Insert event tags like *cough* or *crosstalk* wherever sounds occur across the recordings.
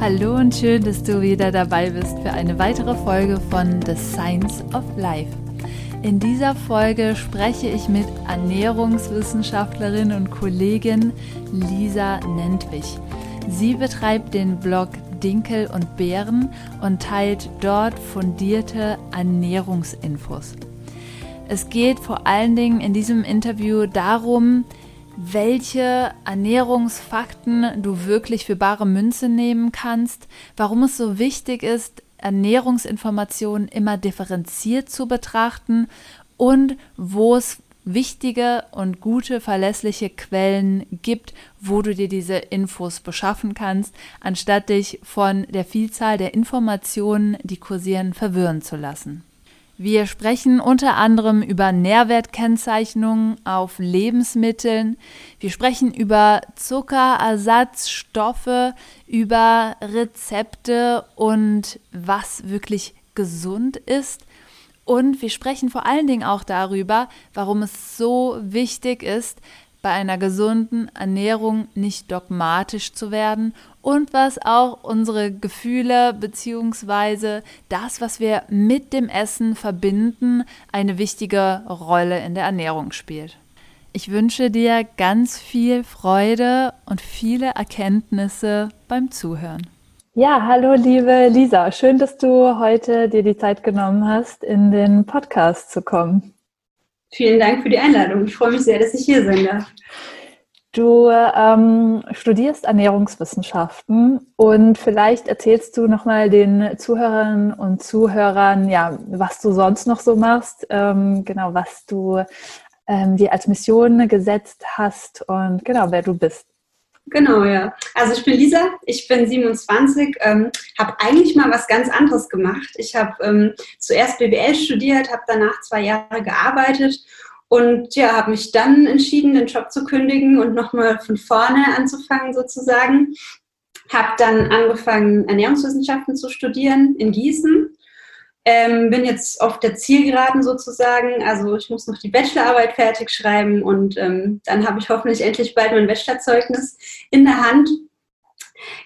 Hallo und schön, dass du wieder dabei bist für eine weitere Folge von The Science of Life. In dieser Folge spreche ich mit Ernährungswissenschaftlerin und Kollegin Lisa Nentwich. Sie betreibt den Blog Dinkel und Beeren und teilt dort fundierte Ernährungsinfos. Es geht vor allen Dingen in diesem Interview darum, welche Ernährungsfakten du wirklich für bare Münze nehmen kannst, warum es so wichtig ist, Ernährungsinformationen immer differenziert zu betrachten und wo es wichtige und gute, verlässliche Quellen gibt, wo du dir diese Infos beschaffen kannst, anstatt dich von der Vielzahl der Informationen, die kursieren, verwirren zu lassen. Wir sprechen unter anderem über Nährwertkennzeichnungen auf Lebensmitteln. Wir sprechen über Zuckerersatzstoffe, über Rezepte und was wirklich gesund ist. Und wir sprechen vor allen Dingen auch darüber, warum es so wichtig ist, bei einer gesunden Ernährung nicht dogmatisch zu werden und was auch unsere Gefühle bzw. das, was wir mit dem Essen verbinden, eine wichtige Rolle in der Ernährung spielt. Ich wünsche dir ganz viel Freude und viele Erkenntnisse beim Zuhören. Ja, hallo liebe Lisa, schön, dass du heute dir die Zeit genommen hast, in den Podcast zu kommen. Vielen Dank für die Einladung. Ich freue mich sehr, dass ich hier sein darf. Du ähm, studierst Ernährungswissenschaften und vielleicht erzählst du nochmal den Zuhörern und Zuhörern, ja, was du sonst noch so machst, ähm, genau, was du ähm, dir als Mission gesetzt hast und genau, wer du bist. Genau, ja. Also ich bin Lisa, ich bin 27, ähm, habe eigentlich mal was ganz anderes gemacht. Ich habe ähm, zuerst BWL studiert, habe danach zwei Jahre gearbeitet und ja, habe mich dann entschieden, den Job zu kündigen und nochmal von vorne anzufangen sozusagen. Habe dann angefangen, Ernährungswissenschaften zu studieren in Gießen ähm, bin jetzt auf der Zielgeraden sozusagen. Also ich muss noch die Bachelorarbeit fertig schreiben und ähm, dann habe ich hoffentlich endlich bald mein Bachelorzeugnis in der Hand.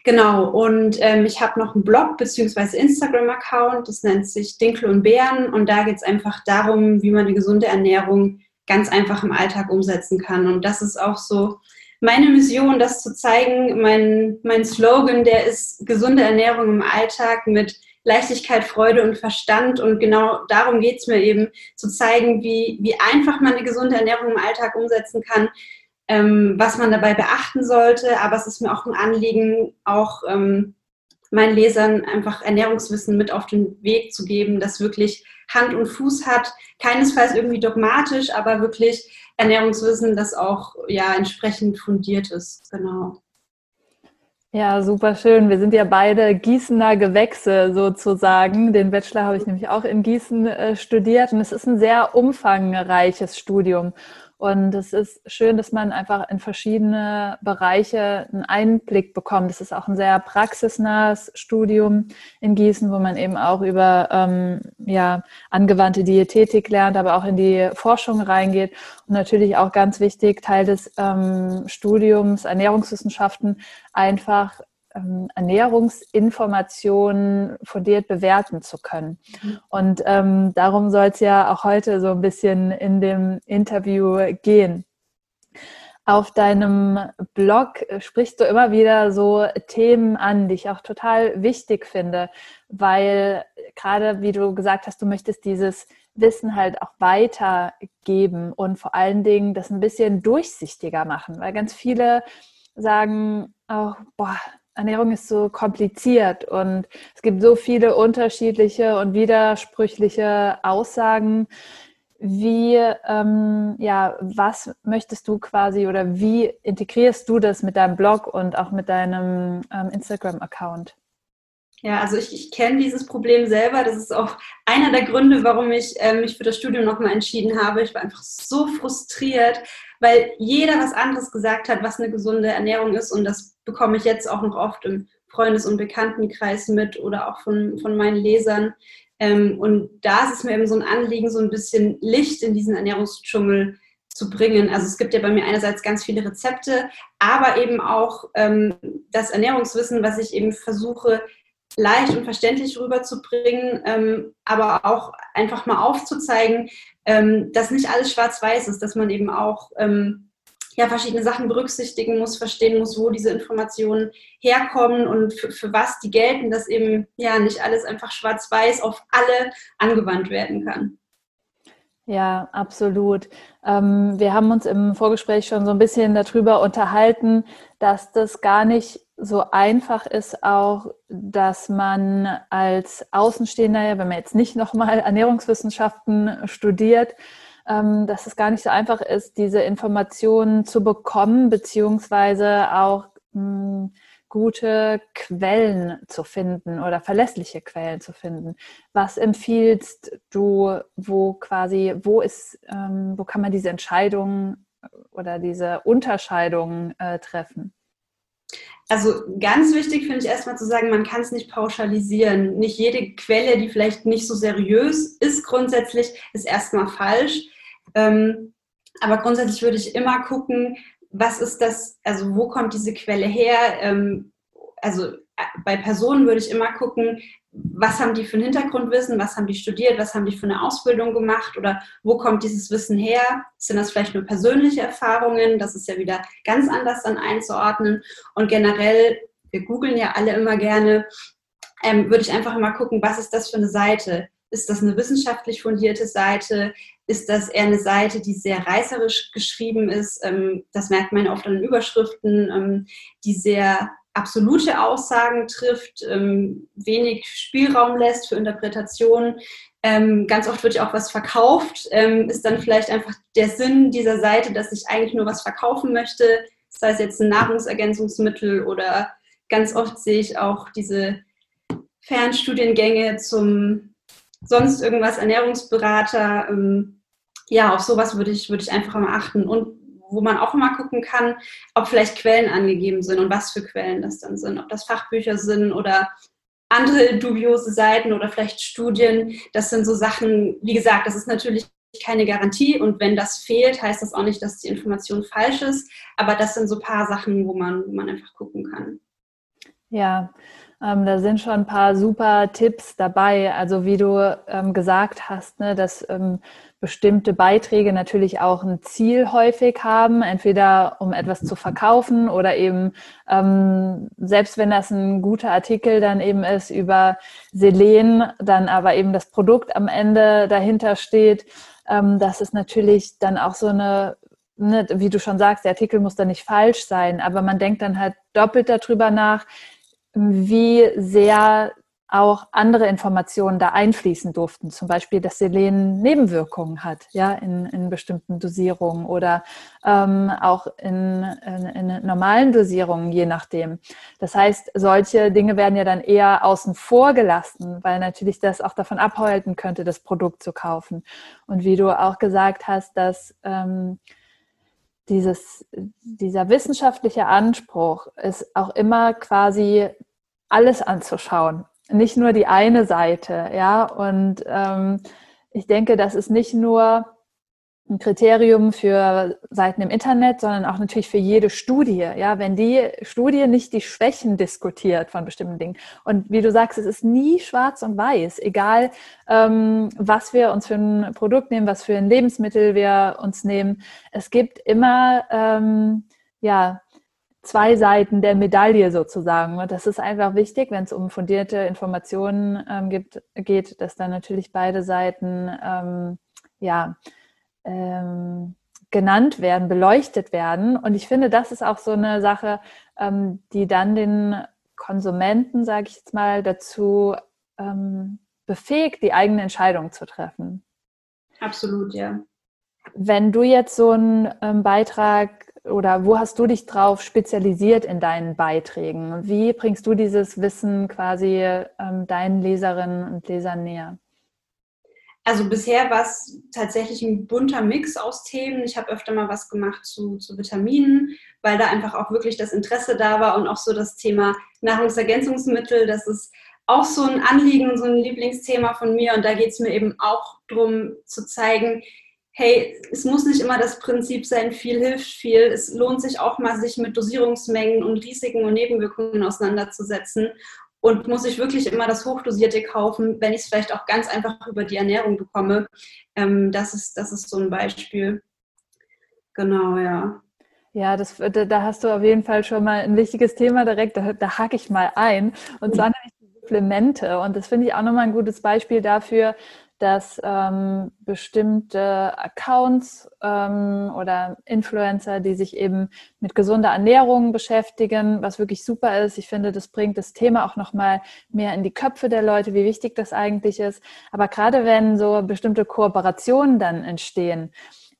Genau, und ähm, ich habe noch einen Blog bzw. Instagram-Account, das nennt sich Dinkel und Bären und da geht es einfach darum, wie man eine gesunde Ernährung ganz einfach im Alltag umsetzen kann. Und das ist auch so meine Mission, das zu zeigen. Mein, mein Slogan, der ist gesunde Ernährung im Alltag mit Leichtigkeit, Freude und Verstand. Und genau darum geht es mir eben, zu zeigen, wie, wie einfach man eine gesunde Ernährung im Alltag umsetzen kann, ähm, was man dabei beachten sollte. Aber es ist mir auch ein Anliegen, auch ähm, meinen Lesern einfach Ernährungswissen mit auf den Weg zu geben, das wirklich Hand und Fuß hat. Keinesfalls irgendwie dogmatisch, aber wirklich Ernährungswissen, das auch ja entsprechend fundiert ist. Genau. Ja, super schön. Wir sind ja beide Gießener Gewächse sozusagen. Den Bachelor habe ich nämlich auch in Gießen äh, studiert und es ist ein sehr umfangreiches Studium. Und es ist schön, dass man einfach in verschiedene Bereiche einen Einblick bekommt. Es ist auch ein sehr praxisnahes Studium in Gießen, wo man eben auch über ähm, ja, angewandte Diätetik lernt, aber auch in die Forschung reingeht. Und natürlich auch ganz wichtig, Teil des ähm, Studiums Ernährungswissenschaften, einfach ähm, Ernährungsinformationen fundiert bewerten zu können. Mhm. Und ähm, darum soll es ja auch heute so ein bisschen in dem Interview gehen. Auf deinem Blog sprichst du immer wieder so Themen an, die ich auch total wichtig finde, weil gerade wie du gesagt hast, du möchtest dieses Wissen halt auch weitergeben und vor allen Dingen das ein bisschen durchsichtiger machen, weil ganz viele sagen auch, boah, Ernährung ist so kompliziert und es gibt so viele unterschiedliche und widersprüchliche Aussagen. Wie, ähm, ja, was möchtest du quasi oder wie integrierst du das mit deinem Blog und auch mit deinem ähm, Instagram-Account? Ja, also ich, ich kenne dieses Problem selber. Das ist auch einer der Gründe, warum ich äh, mich für das Studium nochmal entschieden habe. Ich war einfach so frustriert, weil jeder was anderes gesagt hat, was eine gesunde Ernährung ist. Und das bekomme ich jetzt auch noch oft im Freundes- und Bekanntenkreis mit oder auch von, von meinen Lesern. Ähm, und da ist es mir eben so ein Anliegen, so ein bisschen Licht in diesen Ernährungsdschungel zu bringen. Also es gibt ja bei mir einerseits ganz viele Rezepte, aber eben auch ähm, das Ernährungswissen, was ich eben versuche, leicht und verständlich rüberzubringen, ähm, aber auch einfach mal aufzuzeigen, ähm, dass nicht alles schwarz-weiß ist, dass man eben auch ähm, ja, verschiedene Sachen berücksichtigen muss, verstehen muss, wo diese Informationen herkommen und für, für was die gelten, dass eben ja nicht alles einfach schwarz-weiß auf alle angewandt werden kann. Ja, absolut. Ähm, wir haben uns im Vorgespräch schon so ein bisschen darüber unterhalten, dass das gar nicht so einfach ist, auch, dass man als Außenstehender, wenn man jetzt nicht nochmal Ernährungswissenschaften studiert, ähm, dass es gar nicht so einfach ist, diese Informationen zu bekommen, beziehungsweise auch hm, gute Quellen zu finden oder verlässliche Quellen zu finden. Was empfiehlst du, wo quasi, wo ist, ähm, wo kann man diese Entscheidungen oder diese Unterscheidungen äh, treffen? Also ganz wichtig finde ich erstmal zu sagen, man kann es nicht pauschalisieren. Nicht jede Quelle, die vielleicht nicht so seriös ist, grundsätzlich ist erstmal falsch. Ähm, aber grundsätzlich würde ich immer gucken, was ist das, also wo kommt diese Quelle her? Ähm, also bei Personen würde ich immer gucken, was haben die für ein Hintergrundwissen, was haben die studiert, was haben die für eine Ausbildung gemacht oder wo kommt dieses Wissen her? Sind das vielleicht nur persönliche Erfahrungen? Das ist ja wieder ganz anders dann einzuordnen. Und generell, wir googeln ja alle immer gerne, ähm, würde ich einfach immer gucken, was ist das für eine Seite? Ist das eine wissenschaftlich fundierte Seite? Ist das eher eine Seite, die sehr reißerisch geschrieben ist? Ähm, das merkt man oft an den Überschriften, ähm, die sehr absolute Aussagen trifft, ähm, wenig Spielraum lässt für Interpretationen. Ähm, ganz oft wird ja auch was verkauft, ähm, ist dann vielleicht einfach der Sinn dieser Seite, dass ich eigentlich nur was verkaufen möchte, sei es jetzt ein Nahrungsergänzungsmittel oder ganz oft sehe ich auch diese Fernstudiengänge zum sonst irgendwas Ernährungsberater. Ähm, ja, auf sowas würde ich, würde ich einfach mal achten. Und wo man auch immer gucken kann, ob vielleicht Quellen angegeben sind und was für Quellen das dann sind, ob das Fachbücher sind oder andere dubiose Seiten oder vielleicht Studien. Das sind so Sachen, wie gesagt, das ist natürlich keine Garantie und wenn das fehlt, heißt das auch nicht, dass die Information falsch ist, aber das sind so ein paar Sachen, wo man, wo man einfach gucken kann. Ja, ähm, da sind schon ein paar super Tipps dabei. Also wie du ähm, gesagt hast, ne, dass ähm, bestimmte Beiträge natürlich auch ein Ziel häufig haben, entweder um etwas zu verkaufen oder eben, ähm, selbst wenn das ein guter Artikel dann eben ist über Selen, dann aber eben das Produkt am Ende dahinter steht, ähm, das ist natürlich dann auch so eine Ne, wie du schon sagst, der Artikel muss da nicht falsch sein, aber man denkt dann halt doppelt darüber nach, wie sehr auch andere Informationen da einfließen durften. Zum Beispiel, dass Selen Nebenwirkungen hat, ja, in, in bestimmten Dosierungen oder ähm, auch in, in, in, normalen Dosierungen, je nachdem. Das heißt, solche Dinge werden ja dann eher außen vor gelassen, weil natürlich das auch davon abhalten könnte, das Produkt zu kaufen. Und wie du auch gesagt hast, dass ähm, dieses, dieser wissenschaftliche Anspruch ist auch immer quasi alles anzuschauen nicht nur die eine Seite, ja. Und ähm, ich denke, das ist nicht nur ein Kriterium für Seiten im Internet, sondern auch natürlich für jede Studie. Ja, wenn die Studie nicht die Schwächen diskutiert von bestimmten Dingen. Und wie du sagst, es ist nie schwarz und weiß, egal ähm, was wir uns für ein Produkt nehmen, was für ein Lebensmittel wir uns nehmen. Es gibt immer ähm, ja zwei Seiten der Medaille sozusagen. Und das ist einfach wichtig, wenn es um fundierte Informationen ähm, gibt, geht, dass dann natürlich beide Seiten ähm, ja, ähm, genannt werden, beleuchtet werden. Und ich finde, das ist auch so eine Sache, ähm, die dann den Konsumenten, sage ich jetzt mal, dazu ähm, befähigt, die eigene Entscheidung zu treffen. Absolut, ja. Wenn du jetzt so einen ähm, Beitrag oder wo hast du dich drauf spezialisiert in deinen Beiträgen? Wie bringst du dieses Wissen quasi ähm, deinen Leserinnen und Lesern näher? Also bisher war es tatsächlich ein bunter Mix aus Themen. Ich habe öfter mal was gemacht zu, zu Vitaminen, weil da einfach auch wirklich das Interesse da war und auch so das Thema Nahrungsergänzungsmittel. Das ist auch so ein Anliegen, so ein Lieblingsthema von mir. Und da geht es mir eben auch darum zu zeigen, hey, es muss nicht immer das Prinzip sein, viel hilft viel. Es lohnt sich auch mal, sich mit Dosierungsmengen und Risiken und Nebenwirkungen auseinanderzusetzen und muss ich wirklich immer das Hochdosierte kaufen, wenn ich es vielleicht auch ganz einfach über die Ernährung bekomme. Ähm, das, ist, das ist so ein Beispiel. Genau, ja. Ja, das, da hast du auf jeden Fall schon mal ein wichtiges Thema direkt, da, da hake ich mal ein. Und zwar nämlich die Supplemente. Und das finde ich auch nochmal ein gutes Beispiel dafür, dass ähm, bestimmte Accounts ähm, oder Influencer, die sich eben mit gesunder Ernährung beschäftigen, was wirklich super ist. Ich finde, das bringt das Thema auch noch mal mehr in die Köpfe der Leute, wie wichtig das eigentlich ist. Aber gerade wenn so bestimmte Kooperationen dann entstehen,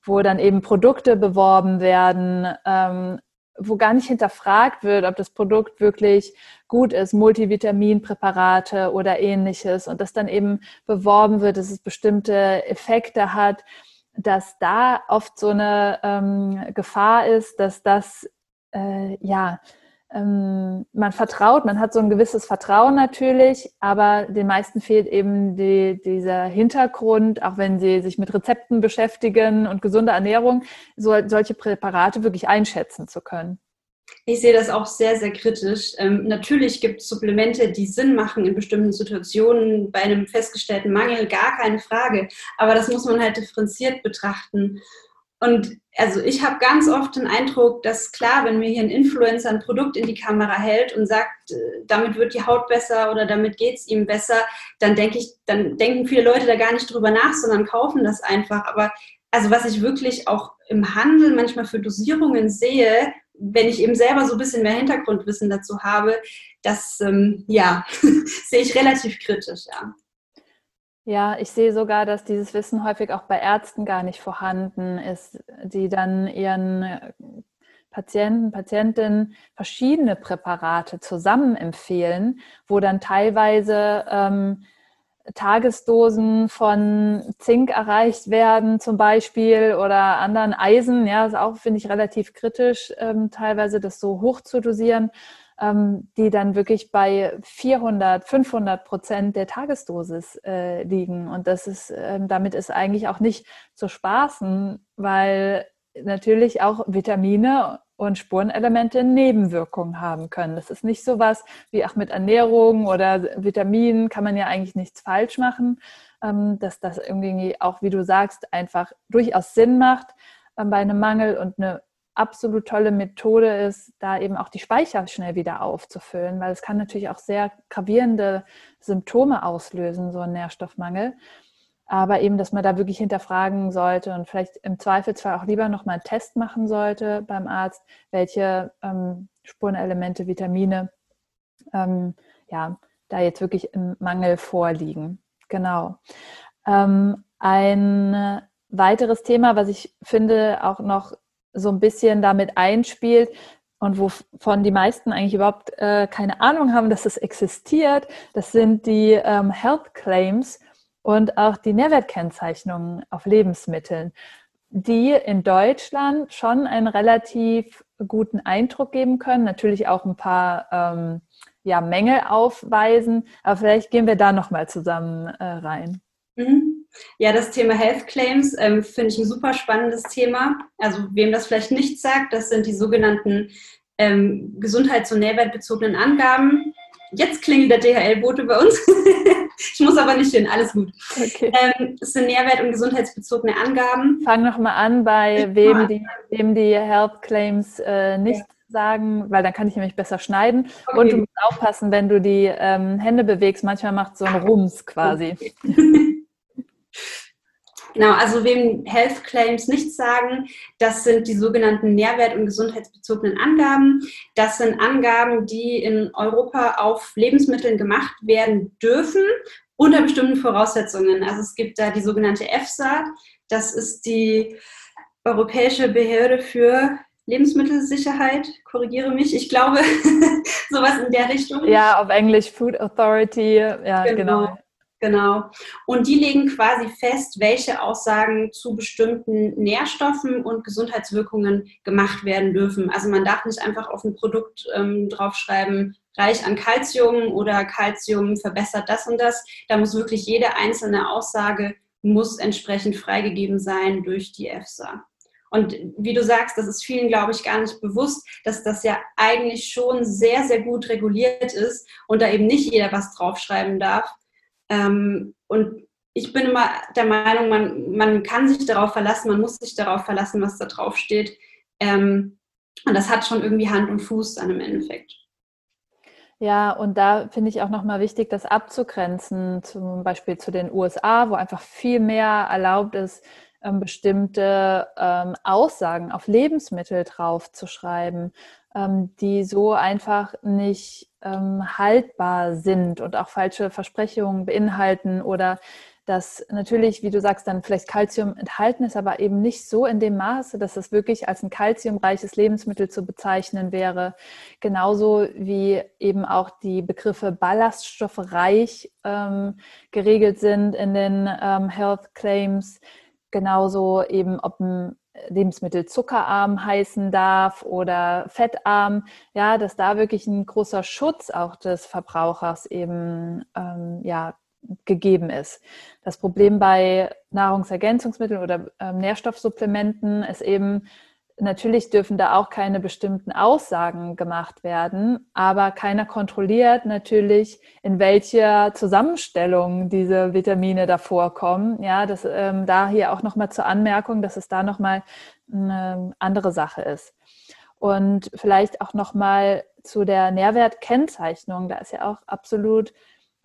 wo dann eben Produkte beworben werden, ähm, wo gar nicht hinterfragt wird, ob das Produkt wirklich gut ist, Multivitaminpräparate oder ähnliches. Und das dann eben beworben wird, dass es bestimmte Effekte hat, dass da oft so eine ähm, Gefahr ist, dass das äh, ja ähm, man vertraut, man hat so ein gewisses Vertrauen natürlich, aber den meisten fehlt eben die, dieser Hintergrund, auch wenn sie sich mit Rezepten beschäftigen und gesunder Ernährung, so, solche Präparate wirklich einschätzen zu können. Ich sehe das auch sehr, sehr kritisch. Ähm, natürlich gibt es Supplemente, die Sinn machen in bestimmten Situationen, bei einem festgestellten Mangel, gar keine Frage. Aber das muss man halt differenziert betrachten. Und also ich habe ganz oft den Eindruck, dass klar, wenn mir hier ein Influencer ein Produkt in die Kamera hält und sagt, äh, damit wird die Haut besser oder damit geht es ihm besser, dann denke ich, dann denken viele Leute da gar nicht drüber nach, sondern kaufen das einfach. Aber also was ich wirklich auch im Handel manchmal für Dosierungen sehe, wenn ich eben selber so ein bisschen mehr Hintergrundwissen dazu habe, das ähm, ja, *laughs* sehe ich relativ kritisch, ja. Ja, ich sehe sogar, dass dieses Wissen häufig auch bei Ärzten gar nicht vorhanden ist, die dann ihren äh, Patienten, Patientinnen verschiedene Präparate zusammen empfehlen, wo dann teilweise ähm, Tagesdosen von Zink erreicht werden, zum Beispiel, oder anderen Eisen. Ja, ist auch, finde ich, relativ kritisch, ähm, teilweise das so hoch zu dosieren die dann wirklich bei 400, 500 Prozent der Tagesdosis äh, liegen. Und das ist, äh, damit ist eigentlich auch nicht zu spaßen, weil natürlich auch Vitamine und Spurenelemente Nebenwirkungen haben können. Das ist nicht so was wie auch mit Ernährung oder Vitaminen kann man ja eigentlich nichts falsch machen, ähm, dass das irgendwie auch, wie du sagst, einfach durchaus Sinn macht ähm, bei einem Mangel und eine absolut tolle Methode ist, da eben auch die Speicher schnell wieder aufzufüllen, weil es kann natürlich auch sehr gravierende Symptome auslösen, so ein Nährstoffmangel. Aber eben, dass man da wirklich hinterfragen sollte und vielleicht im Zweifelsfall auch lieber nochmal einen Test machen sollte beim Arzt, welche ähm, Spurenelemente, Vitamine ähm, ja, da jetzt wirklich im Mangel vorliegen. Genau. Ähm, ein weiteres Thema, was ich finde auch noch so ein bisschen damit einspielt und wovon die meisten eigentlich überhaupt äh, keine Ahnung haben, dass es existiert, das sind die ähm, Health Claims und auch die Nährwertkennzeichnungen auf Lebensmitteln, die in Deutschland schon einen relativ guten Eindruck geben können, natürlich auch ein paar ähm, ja, Mängel aufweisen, aber vielleicht gehen wir da nochmal zusammen äh, rein. Mhm. Ja, das Thema Health Claims ähm, finde ich ein super spannendes Thema. Also wem das vielleicht nicht sagt, das sind die sogenannten ähm, gesundheits- und nährwertbezogenen Angaben. Jetzt klingelt der DHL-Bote bei uns. *laughs* ich muss aber nicht hin, alles gut. Okay. Ähm, es sind nährwert- und gesundheitsbezogene Angaben. Fang nochmal an, bei wem die, wem die Health Claims äh, nicht ja. sagen, weil dann kann ich nämlich besser schneiden. Okay. Und du musst aufpassen, wenn du die ähm, Hände bewegst. Manchmal macht so ein Rums quasi. Okay. *laughs* Genau, also wem Health Claims nichts sagen, das sind die sogenannten nährwert- und gesundheitsbezogenen Angaben. Das sind Angaben, die in Europa auf Lebensmitteln gemacht werden dürfen unter bestimmten Voraussetzungen. Also es gibt da die sogenannte EFSA, das ist die Europäische Behörde für Lebensmittelsicherheit, korrigiere mich. Ich glaube, *laughs* sowas in der Richtung. Ja, auf Englisch Food Authority, ja, genau. genau. Genau. Und die legen quasi fest, welche Aussagen zu bestimmten Nährstoffen und Gesundheitswirkungen gemacht werden dürfen. Also man darf nicht einfach auf ein Produkt ähm, draufschreiben, reich an Kalzium oder Kalzium verbessert das und das. Da muss wirklich jede einzelne Aussage muss entsprechend freigegeben sein durch die EFSA. Und wie du sagst, das ist vielen, glaube ich, gar nicht bewusst, dass das ja eigentlich schon sehr, sehr gut reguliert ist und da eben nicht jeder was draufschreiben darf. Ähm, und ich bin immer der Meinung, man, man kann sich darauf verlassen, man muss sich darauf verlassen, was da drauf steht. Ähm, und das hat schon irgendwie Hand und Fuß dann im Endeffekt. Ja, und da finde ich auch nochmal wichtig, das abzugrenzen, zum Beispiel zu den USA, wo einfach viel mehr erlaubt ist, ähm, bestimmte ähm, Aussagen auf Lebensmittel draufzuschreiben, ähm, die so einfach nicht ähm, haltbar sind und auch falsche Versprechungen beinhalten oder dass natürlich, wie du sagst, dann vielleicht Kalzium enthalten ist, aber eben nicht so in dem Maße, dass es wirklich als ein kalziumreiches Lebensmittel zu bezeichnen wäre. Genauso wie eben auch die Begriffe ballaststoffreich ähm, geregelt sind in den ähm, Health Claims. Genauso eben, ob ein Lebensmittel zuckerarm heißen darf oder fettarm, ja, dass da wirklich ein großer Schutz auch des Verbrauchers eben ähm, ja, gegeben ist. Das Problem bei Nahrungsergänzungsmitteln oder ähm, Nährstoffsupplementen ist eben, natürlich dürfen da auch keine bestimmten Aussagen gemacht werden, aber keiner kontrolliert natürlich, in welcher Zusammenstellung diese Vitamine da vorkommen. Ja, das ähm, da hier auch nochmal zur Anmerkung, dass es da nochmal eine andere Sache ist. Und vielleicht auch nochmal zu der Nährwertkennzeichnung. Da ist ja auch absolut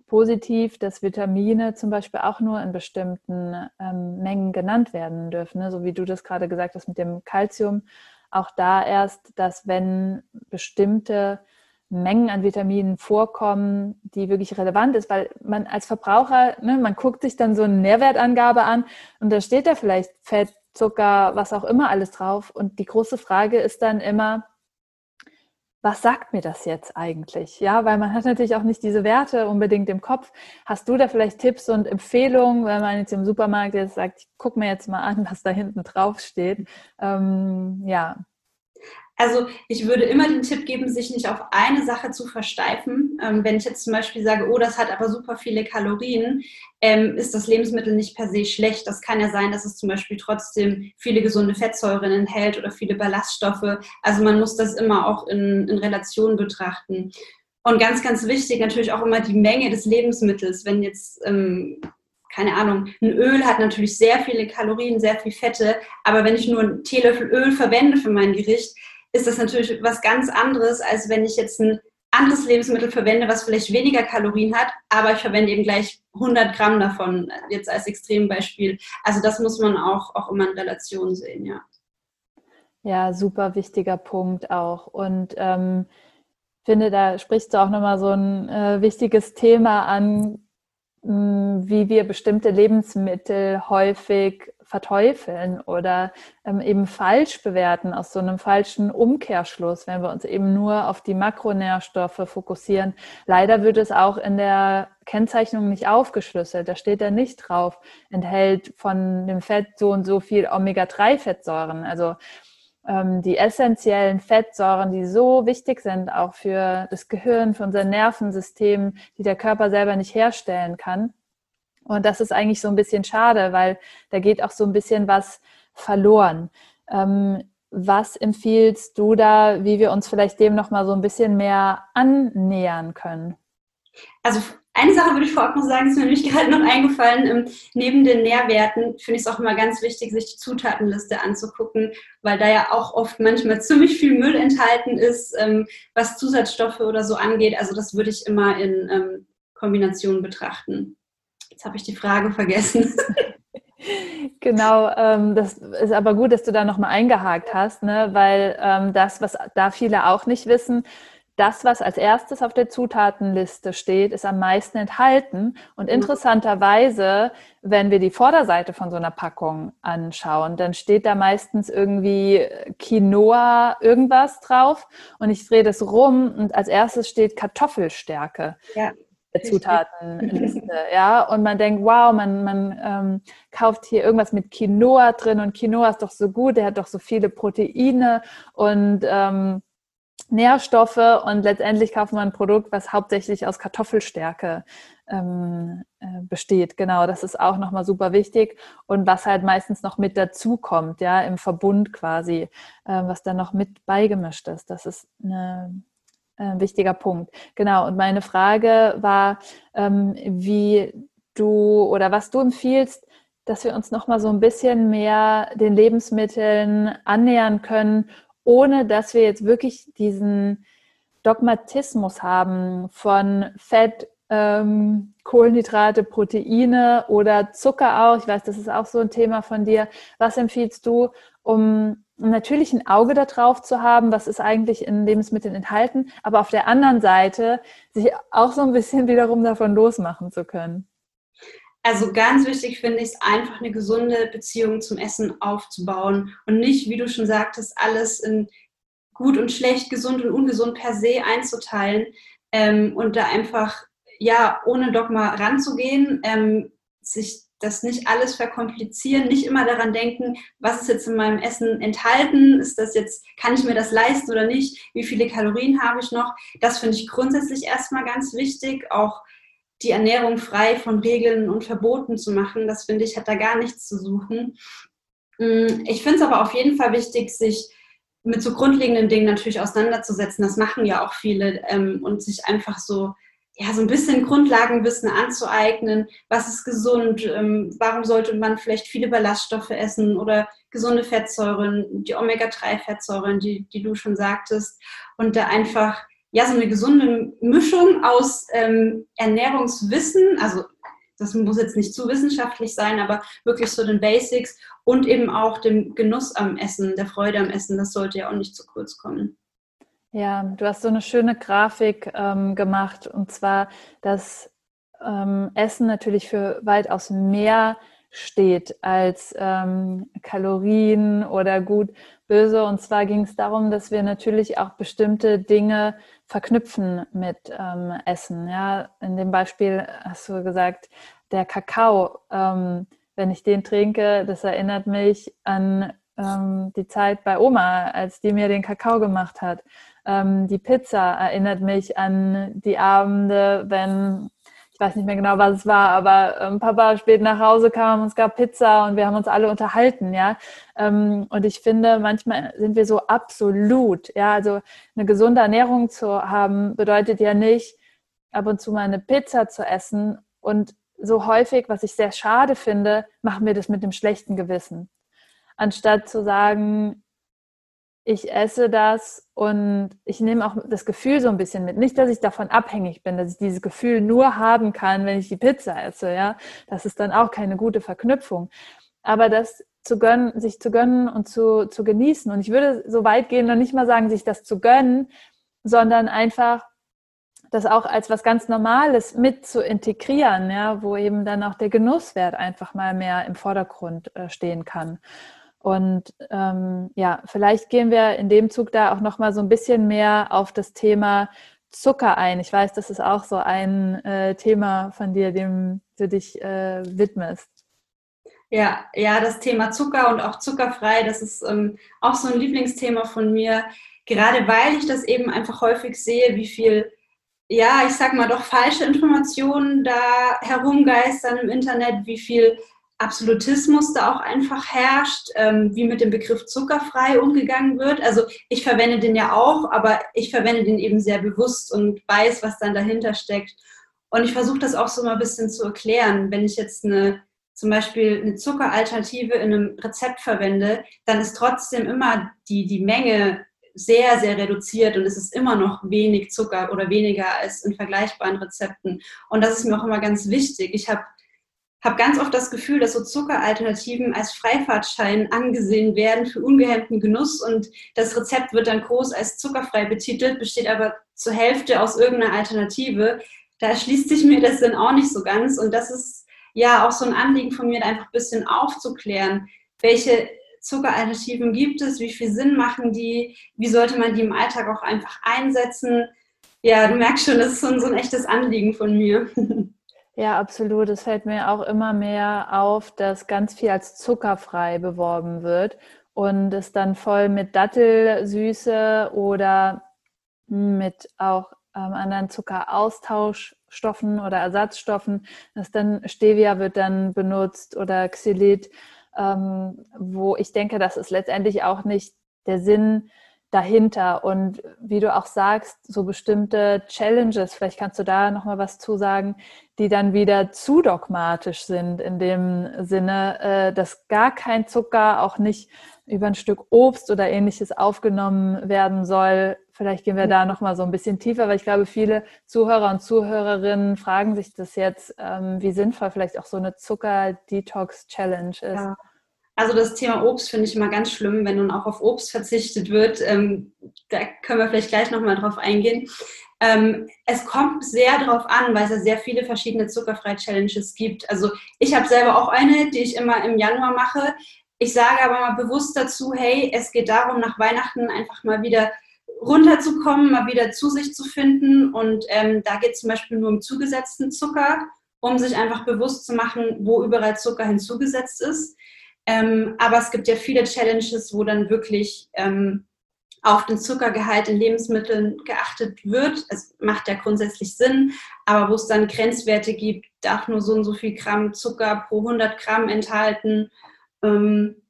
positiv, dass Vitamine zum Beispiel auch nur in bestimmten ähm, Mengen genannt werden dürfen. Ne? So wie du das gerade gesagt hast mit dem Kalzium. Auch da erst, dass wenn bestimmte Mengen an Vitaminen vorkommen, die wirklich relevant ist, weil man als Verbraucher, ne, man guckt sich dann so eine Nährwertangabe an und da steht da vielleicht Fett, Zucker, was auch immer alles drauf. Und die große Frage ist dann immer, was sagt mir das jetzt eigentlich? Ja, weil man hat natürlich auch nicht diese Werte unbedingt im Kopf. Hast du da vielleicht Tipps und Empfehlungen, wenn man jetzt im Supermarkt jetzt sagt, guck mir jetzt mal an, was da hinten drauf steht? Ähm, ja. Also ich würde immer den Tipp geben, sich nicht auf eine Sache zu versteifen. Ähm, wenn ich jetzt zum Beispiel sage, oh, das hat aber super viele Kalorien, ähm, ist das Lebensmittel nicht per se schlecht. Das kann ja sein, dass es zum Beispiel trotzdem viele gesunde Fettsäuren enthält oder viele Ballaststoffe. Also man muss das immer auch in, in Relation betrachten. Und ganz, ganz wichtig natürlich auch immer die Menge des Lebensmittels. Wenn jetzt ähm, keine Ahnung, ein Öl hat natürlich sehr viele Kalorien, sehr viel Fette, aber wenn ich nur einen Teelöffel Öl verwende für mein Gericht, ist das natürlich was ganz anderes, als wenn ich jetzt ein anderes Lebensmittel verwende, was vielleicht weniger Kalorien hat, aber ich verwende eben gleich 100 Gramm davon, jetzt als Extrembeispiel. Also das muss man auch, auch immer in Relation sehen, ja. Ja, super wichtiger Punkt auch. Und ähm, finde, da sprichst du auch nochmal so ein äh, wichtiges Thema an, mh, wie wir bestimmte Lebensmittel häufig verteufeln oder ähm, eben falsch bewerten aus so einem falschen Umkehrschluss, wenn wir uns eben nur auf die Makronährstoffe fokussieren. Leider wird es auch in der Kennzeichnung nicht aufgeschlüsselt. Da steht da nicht drauf, enthält von dem Fett so und so viel Omega-3-Fettsäuren. Also ähm, die essentiellen Fettsäuren, die so wichtig sind, auch für das Gehirn, für unser Nervensystem, die der Körper selber nicht herstellen kann. Und das ist eigentlich so ein bisschen schade, weil da geht auch so ein bisschen was verloren. Ähm, was empfiehlst du da, wie wir uns vielleicht dem noch mal so ein bisschen mehr annähern können? Also eine Sache würde ich vorab noch sagen, ist mir nämlich *laughs* gerade noch eingefallen. Ähm, neben den Nährwerten finde ich es auch immer ganz wichtig, sich die Zutatenliste anzugucken, weil da ja auch oft manchmal *laughs* ziemlich viel Müll enthalten ist, ähm, was Zusatzstoffe oder so angeht. Also das würde ich immer in ähm, Kombination betrachten. Jetzt habe ich die Frage vergessen. *laughs* Genau, ähm, das ist aber gut, dass du da nochmal eingehakt hast, ne? weil ähm, das, was da viele auch nicht wissen, das, was als erstes auf der Zutatenliste steht, ist am meisten enthalten. Und interessanterweise, wenn wir die Vorderseite von so einer Packung anschauen, dann steht da meistens irgendwie Quinoa irgendwas drauf. Und ich drehe das rum und als erstes steht Kartoffelstärke. Ja. Zutatenliste, *laughs* ja, und man denkt, wow, man, man ähm, kauft hier irgendwas mit Quinoa drin und Quinoa ist doch so gut, der hat doch so viele Proteine und ähm, Nährstoffe und letztendlich kauft man ein Produkt, was hauptsächlich aus Kartoffelstärke ähm, äh, besteht. Genau, das ist auch nochmal super wichtig und was halt meistens noch mit dazu kommt, ja, im Verbund quasi, äh, was dann noch mit beigemischt ist. Das ist ein äh, wichtiger Punkt. Genau, und meine Frage war, ähm, wie du oder was du empfiehlst, dass wir uns nochmal so ein bisschen mehr den Lebensmitteln annähern können ohne dass wir jetzt wirklich diesen Dogmatismus haben von Fett, ähm, Kohlenhydrate, Proteine oder Zucker auch. Ich weiß, das ist auch so ein Thema von dir. Was empfiehlst du, um natürlich ein Auge darauf zu haben, was ist eigentlich in Lebensmitteln enthalten, aber auf der anderen Seite sich auch so ein bisschen wiederum davon losmachen zu können? Also ganz wichtig finde ich es einfach eine gesunde Beziehung zum Essen aufzubauen und nicht, wie du schon sagtest, alles in gut und schlecht, gesund und ungesund per se einzuteilen ähm, und da einfach ja ohne Dogma ranzugehen, ähm, sich das nicht alles verkomplizieren, nicht immer daran denken, was ist jetzt in meinem Essen enthalten, ist das jetzt, kann ich mir das leisten oder nicht, wie viele Kalorien habe ich noch. Das finde ich grundsätzlich erstmal ganz wichtig, auch die Ernährung frei von Regeln und Verboten zu machen. Das finde ich, hat da gar nichts zu suchen. Mm, ich finde es aber auf jeden Fall wichtig, sich mit so grundlegenden Dingen natürlich auseinanderzusetzen. Das machen ja auch viele ähm, und sich einfach so ja, so ein bisschen Grundlagenwissen anzueignen. Was ist gesund? Ähm, warum sollte man vielleicht viele Ballaststoffe essen oder gesunde Fettsäuren, die Omega-3-Fettsäuren, die, die du schon sagtest? Und da einfach ja, so eine gesunde Mischung aus ähm, Ernährungswissen, also das muss jetzt nicht zu wissenschaftlich sein, aber wirklich so den Basics und eben auch dem Genuss am Essen, der Freude am Essen, das sollte ja auch nicht zu kurz kommen. Ja, du hast so eine schöne Grafik ähm, gemacht und zwar, dass ähm, Essen natürlich für weitaus mehr steht als ähm, Kalorien oder gut, böse. Und zwar ging es darum, dass wir natürlich auch bestimmte Dinge verknüpfen mit ähm, Essen. Ja, in dem Beispiel hast du gesagt, der Kakao, ähm, wenn ich den trinke, das erinnert mich an ähm, die Zeit bei Oma, als die mir den Kakao gemacht hat. Ähm, die Pizza erinnert mich an die Abende, wenn ich weiß nicht mehr genau, was es war, aber ähm, Papa spät nach Hause kam und es gab Pizza und wir haben uns alle unterhalten, ja. Ähm, und ich finde, manchmal sind wir so absolut, ja. Also eine gesunde Ernährung zu haben, bedeutet ja nicht, ab und zu mal eine Pizza zu essen. Und so häufig, was ich sehr schade finde, machen wir das mit dem schlechten Gewissen. Anstatt zu sagen, ich esse das und ich nehme auch das Gefühl so ein bisschen mit. Nicht, dass ich davon abhängig bin, dass ich dieses Gefühl nur haben kann, wenn ich die Pizza esse, ja. Das ist dann auch keine gute Verknüpfung. Aber das zu gönnen, sich zu gönnen und zu, zu genießen. Und ich würde so weit gehen, noch nicht mal sagen, sich das zu gönnen, sondern einfach das auch als was ganz Normales mit zu integrieren, ja, wo eben dann auch der Genusswert einfach mal mehr im Vordergrund äh, stehen kann. Und ähm, ja, vielleicht gehen wir in dem Zug da auch noch mal so ein bisschen mehr auf das Thema Zucker ein. Ich weiß, das ist auch so ein äh, Thema von dir, dem du dich äh, widmest. Ja, ja, das Thema Zucker und auch zuckerfrei, das ist ähm, auch so ein Lieblingsthema von mir, gerade weil ich das eben einfach häufig sehe, wie viel, ja, ich sag mal doch falsche Informationen da herumgeistern im Internet, wie viel Absolutismus da auch einfach herrscht, ähm, wie mit dem Begriff zuckerfrei umgegangen wird. Also ich verwende den ja auch, aber ich verwende den eben sehr bewusst und weiß, was dann dahinter steckt. Und ich versuche das auch so mal ein bisschen zu erklären. Wenn ich jetzt eine, zum Beispiel eine Zuckeralternative in einem Rezept verwende, dann ist trotzdem immer die, die Menge sehr, sehr reduziert und es ist immer noch wenig Zucker oder weniger als in vergleichbaren Rezepten. Und das ist mir auch immer ganz wichtig. Ich habe habe ganz oft das Gefühl, dass so Zuckeralternativen als Freifahrtschein angesehen werden für ungehemmten Genuss und das Rezept wird dann groß als zuckerfrei betitelt, besteht aber zur Hälfte aus irgendeiner Alternative, da schließt sich mir das dann auch nicht so ganz. Und das ist ja auch so ein Anliegen von mir, einfach ein bisschen aufzuklären, welche Zuckeralternativen gibt es, wie viel Sinn machen die, wie sollte man die im Alltag auch einfach einsetzen. Ja, du merkst schon, das ist so ein, so ein echtes Anliegen von mir. *laughs* Ja, absolut. Es fällt mir auch immer mehr auf, dass ganz viel als zuckerfrei beworben wird und es dann voll mit Dattelsüße oder mit auch ähm, anderen Zuckeraustauschstoffen oder Ersatzstoffen. Das dann Stevia wird dann benutzt oder Xylit, ähm, wo ich denke, das ist letztendlich auch nicht der Sinn dahinter. Und wie du auch sagst, so bestimmte Challenges, vielleicht kannst du da nochmal was zu sagen, die dann wieder zu dogmatisch sind, in dem Sinne, äh, dass gar kein Zucker, auch nicht über ein Stück Obst oder ähnliches aufgenommen werden soll. Vielleicht gehen wir da nochmal so ein bisschen tiefer, weil ich glaube, viele Zuhörer und Zuhörerinnen fragen sich das jetzt, ähm, wie sinnvoll vielleicht auch so eine Zucker-Detox-Challenge ist. Ja. Also das Thema Obst finde ich immer ganz schlimm, wenn nun auch auf Obst verzichtet wird. Ähm, da können wir vielleicht gleich nochmal drauf eingehen. Ähm, es kommt sehr darauf an, weil es ja sehr viele verschiedene Zuckerfrei-Challenges gibt. Also ich habe selber auch eine, die ich immer im Januar mache. Ich sage aber mal bewusst dazu, hey, es geht darum, nach Weihnachten einfach mal wieder runterzukommen, mal wieder zu sich zu finden. Und ähm, da geht es zum Beispiel nur um zugesetzten Zucker, um sich einfach bewusst zu machen, wo überall Zucker hinzugesetzt ist. Ähm, aber es gibt ja viele Challenges, wo dann wirklich ähm, auf den Zuckergehalt in Lebensmitteln geachtet wird. Es macht ja grundsätzlich Sinn, aber wo es dann Grenzwerte gibt, darf nur so und so viel Gramm Zucker pro 100 Gramm enthalten ähm,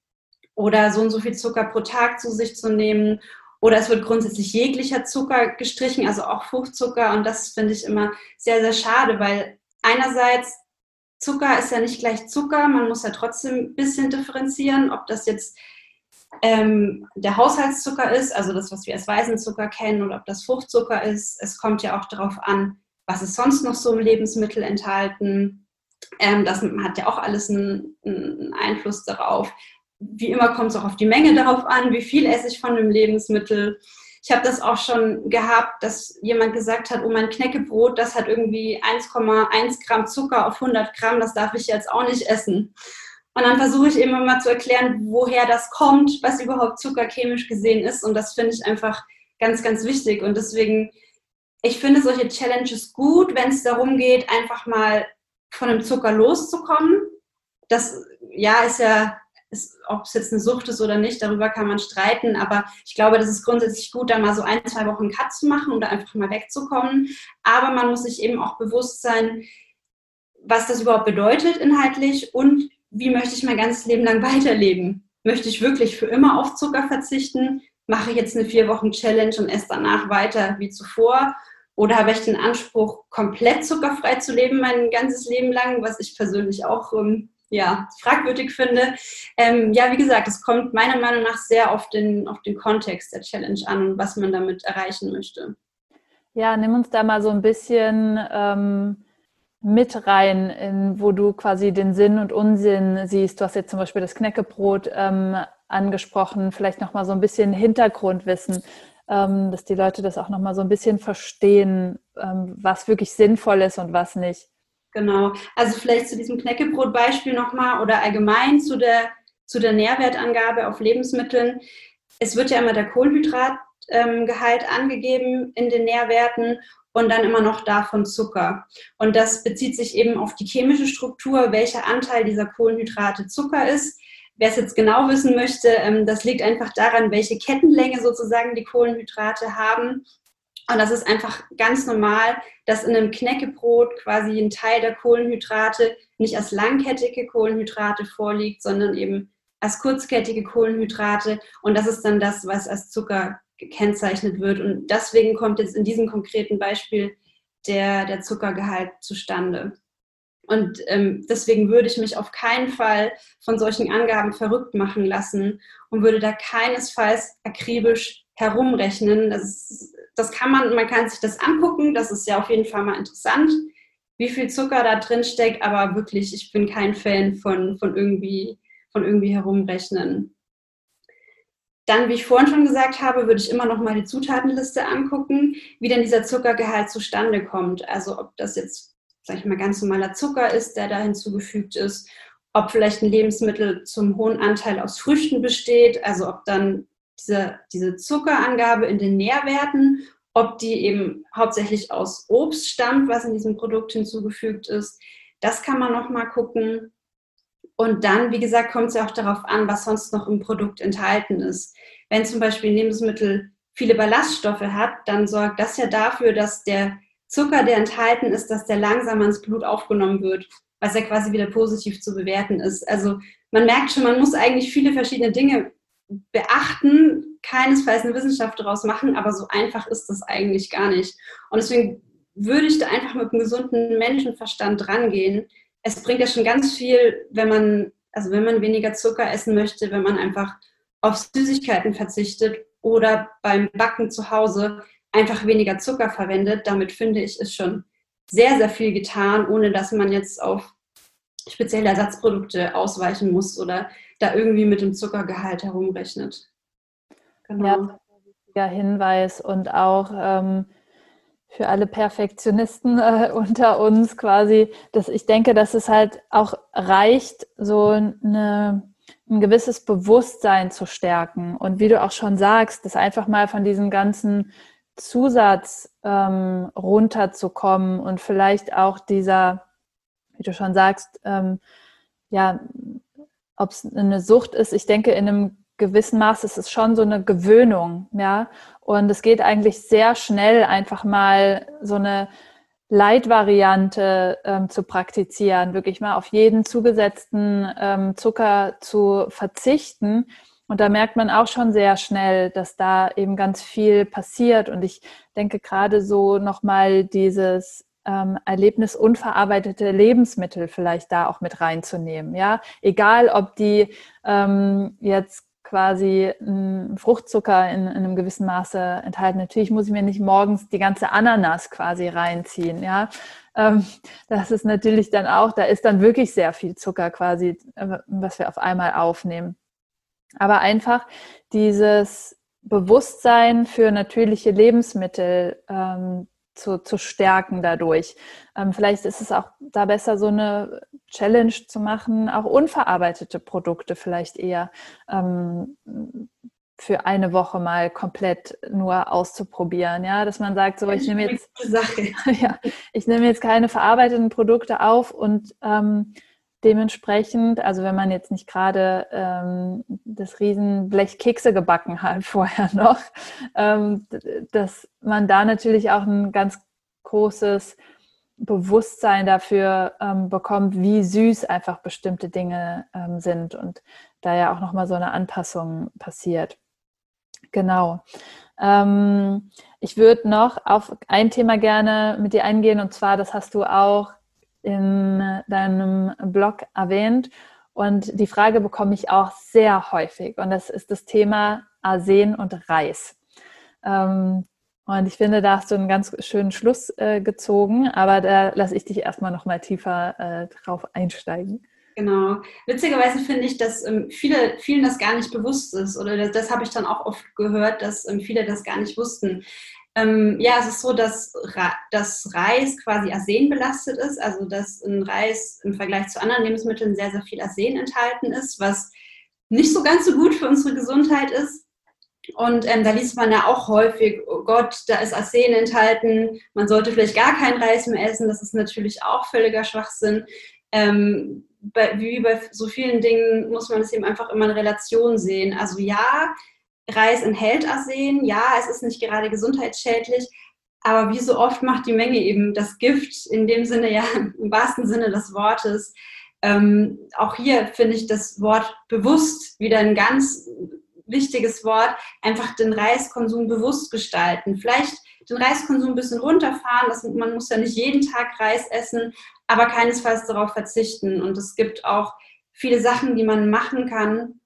oder so und so viel Zucker pro Tag zu sich zu nehmen. Oder es wird grundsätzlich jeglicher Zucker gestrichen, also auch Fruchtzucker. Und das finde ich immer sehr, sehr schade, weil einerseits Zucker ist ja nicht gleich Zucker. Man muss ja trotzdem ein bisschen differenzieren, ob das jetzt ähm, der Haushaltszucker ist, also das, was wir als Weißenzucker kennen, oder ob das Fruchtzucker ist. Es kommt ja auch darauf an, was ist sonst noch so im Lebensmittel enthalten. Ähm, das hat ja auch alles einen, einen Einfluss darauf. Wie immer kommt es auch auf die Menge darauf an, wie viel esse ich von dem Lebensmittel. Ich habe das auch schon gehabt, dass jemand gesagt hat, oh mein Knäckebrot, das hat irgendwie 1,1 Gramm Zucker auf 100 Gramm, das darf ich jetzt auch nicht essen. Und dann versuche ich immer mal zu erklären, woher das kommt, was überhaupt Zucker chemisch gesehen ist. Und das finde ich einfach ganz, ganz wichtig. Und deswegen, ich finde solche Challenges gut, wenn es darum geht, einfach mal von dem Zucker loszukommen. Das ja ist ja ob es jetzt eine Sucht ist oder nicht, darüber kann man streiten. Aber ich glaube, das ist grundsätzlich gut, da mal so ein, zwei Wochen Cut zu machen, da einfach mal wegzukommen. Aber man muss sich eben auch bewusst sein, was das überhaupt bedeutet inhaltlich und wie möchte ich mein ganzes Leben lang weiterleben. Möchte ich wirklich für immer auf Zucker verzichten? Mache ich jetzt eine vier Wochen Challenge und esse danach weiter wie zuvor? Oder habe ich den Anspruch, komplett zuckerfrei zu leben, mein ganzes Leben lang, was ich persönlich auch ähm, ja, fragwürdig finde. Ähm, ja, wie gesagt, es kommt meiner Meinung nach sehr auf den, auf den Kontext der Challenge an und was man damit erreichen möchte. Ja, nimm uns da mal so ein bisschen ähm, mit rein, in, wo du quasi den Sinn und Unsinn siehst. Du hast jetzt zum Beispiel das Knäckebrot ähm, angesprochen, vielleicht nochmal so ein bisschen Hintergrundwissen, ähm, dass die Leute das auch nochmal so ein bisschen verstehen, ähm, was wirklich sinnvoll ist und was nicht. Genau. Also vielleicht zu diesem Knäckebrot-Beispiel nochmal oder allgemein zu der, zu der Nährwertangabe auf Lebensmitteln. Es wird ja immer der Kohlenhydratgehalt ähm, angegeben in den Nährwerten und dann immer noch davon Zucker. Und das bezieht sich eben auf die chemische Struktur, welcher Anteil dieser Kohlenhydrate Zucker ist. Wer es jetzt genau wissen möchte, ähm, das liegt einfach daran, welche Kettenlänge sozusagen die Kohlenhydrate haben. Und das ist einfach ganz normal, dass in einem Knäckebrot quasi ein Teil der Kohlenhydrate nicht als langkettige Kohlenhydrate vorliegt, sondern eben als kurzkettige Kohlenhydrate. Und das ist dann das, was als Zucker gekennzeichnet wird. Und deswegen kommt jetzt in diesem konkreten Beispiel der, der Zuckergehalt zustande. Und ähm, deswegen würde ich mich auf keinen Fall von solchen Angaben verrückt machen lassen und würde da keinesfalls akribisch herumrechnen. Das ist das kann man, man kann sich das angucken, das ist ja auf jeden Fall mal interessant, wie viel Zucker da drin steckt, aber wirklich, ich bin kein Fan von, von, irgendwie, von irgendwie herumrechnen. dann, wie ich vorhin schon gesagt habe, würde ich immer noch mal die Zutatenliste angucken, wie denn dieser Zuckergehalt zustande kommt. Also ob das jetzt, sage ich mal, ganz normaler Zucker ist, der da hinzugefügt ist, ob vielleicht ein Lebensmittel zum hohen Anteil aus Früchten besteht, also ob dann diese, diese Zuckerangabe in den Nährwerten, ob die eben hauptsächlich aus Obst stammt, was in diesem Produkt hinzugefügt ist. Das kann man noch mal gucken. Und dann, wie gesagt, kommt es ja auch darauf an, was sonst noch im Produkt enthalten ist. Wenn zum Beispiel ein Lebensmittel viele Ballaststoffe hat, dann sorgt das ja dafür, dass der Zucker, der enthalten ist, dass der langsam ins Blut aufgenommen wird, was ja quasi wieder positiv zu bewerten ist. Also man merkt schon, man muss eigentlich viele verschiedene Dinge beachten, keinesfalls eine Wissenschaft daraus machen, aber so einfach ist das eigentlich gar nicht. Und deswegen würde ich da einfach mit einem gesunden Menschenverstand rangehen. Es bringt ja schon ganz viel, wenn man, also wenn man weniger Zucker essen möchte, wenn man einfach auf Süßigkeiten verzichtet oder beim Backen zu Hause einfach weniger Zucker verwendet. Damit finde ich, ist schon sehr, sehr viel getan, ohne dass man jetzt auf spezielle Ersatzprodukte ausweichen muss oder da irgendwie mit dem Zuckergehalt herumrechnet. Genau. Ja, ein wichtiger Hinweis und auch ähm, für alle Perfektionisten äh, *laughs* unter uns quasi, dass ich denke, dass es halt auch reicht, so eine, ein gewisses Bewusstsein zu stärken. Und wie du auch schon sagst, das einfach mal von diesen ganzen Zusatz ähm, runterzukommen und vielleicht auch dieser, wie du schon sagst, ähm, ja, ob es eine Sucht ist, ich denke, in einem gewissen Maß ist es schon so eine Gewöhnung, ja. Und es geht eigentlich sehr schnell, einfach mal so eine Leitvariante ähm, zu praktizieren, wirklich mal auf jeden zugesetzten ähm, Zucker zu verzichten und da merkt man auch schon sehr schnell, dass da eben ganz viel passiert. Und ich denke gerade so nochmal dieses ähm, Erlebnis unverarbeitete Lebensmittel vielleicht da auch mit reinzunehmen. Ja, egal ob die ähm, jetzt quasi einen Fruchtzucker in, in, einem gewissen Maße enthalten. Natürlich muss ich mir nicht morgens die ganze Ananas quasi reinziehen. Ja, ähm, das ist natürlich dann auch, da ist dann wirklich sehr viel Zucker quasi, äh, was wir auf einmal aufnehmen. Aber einfach dieses Bewusstsein für natürliche Lebensmittel ähm, zu, zu stärken dadurch. Ähm, vielleicht ist es auch da besser, so eine Challenge zu machen, auch unverarbeitete Produkte vielleicht eher ähm, für eine Woche mal komplett nur auszuprobieren, ja, dass man sagt, so ich nehme jetzt, *laughs* ja, ich nehme jetzt keine verarbeiteten Produkte auf und ähm, dementsprechend, also wenn man jetzt nicht gerade ähm, das Riesenblech Kekse gebacken hat *laughs* vorher noch, ähm, dass man da natürlich auch ein ganz großes Bewusstsein dafür ähm, bekommt, wie süß einfach bestimmte Dinge ähm, sind und da ja auch nochmal so eine Anpassung passiert. Genau. Ähm, ich würde noch auf ein Thema gerne mit dir eingehen und zwar, das hast du auch in deinem Blog erwähnt. Und die Frage bekomme ich auch sehr häufig. Und das ist das Thema Arsen und Reis. Ähm, und ich finde, da hast du einen ganz schönen Schluss äh, gezogen, aber da lasse ich dich erstmal noch mal tiefer äh, drauf einsteigen. Genau. Witzigerweise finde ich, dass ähm, viele, vielen das gar nicht bewusst ist. Oder das, das habe ich dann auch oft gehört, dass ähm, viele das gar nicht wussten. Ähm, ja, es ist so, dass das Reis quasi Arsen belastet ist, also dass ein Reis im Vergleich zu anderen Lebensmitteln sehr, sehr viel Arsen enthalten ist, was nicht so ganz so gut für unsere Gesundheit ist. Und ähm, da liest man ja auch häufig, oh Gott, da ist Arsen enthalten, man sollte vielleicht gar keinen Reis mehr essen. Das ist natürlich auch völliger Schwachsinn. Ähm, bei, wie bei so vielen Dingen muss man es eben einfach immer in Relation sehen. Also ja, Reis enthält Arsen, ja, es ist nicht gerade gesundheitsschädlich, aber wie so oft macht die Menge eben das Gift, in dem Sinne ja, im wahrsten Sinne des Wortes. Ähm, auch hier finde ich das Wort bewusst wieder ein ganz wichtiges Wort, einfach den Reiskonsum bewusst gestalten. Vielleicht den Reiskonsum ein bisschen runterfahren, das, man muss ja nicht jeden Tag Reis essen, aber keinesfalls darauf verzichten. Und es gibt auch viele Sachen, die man machen kann,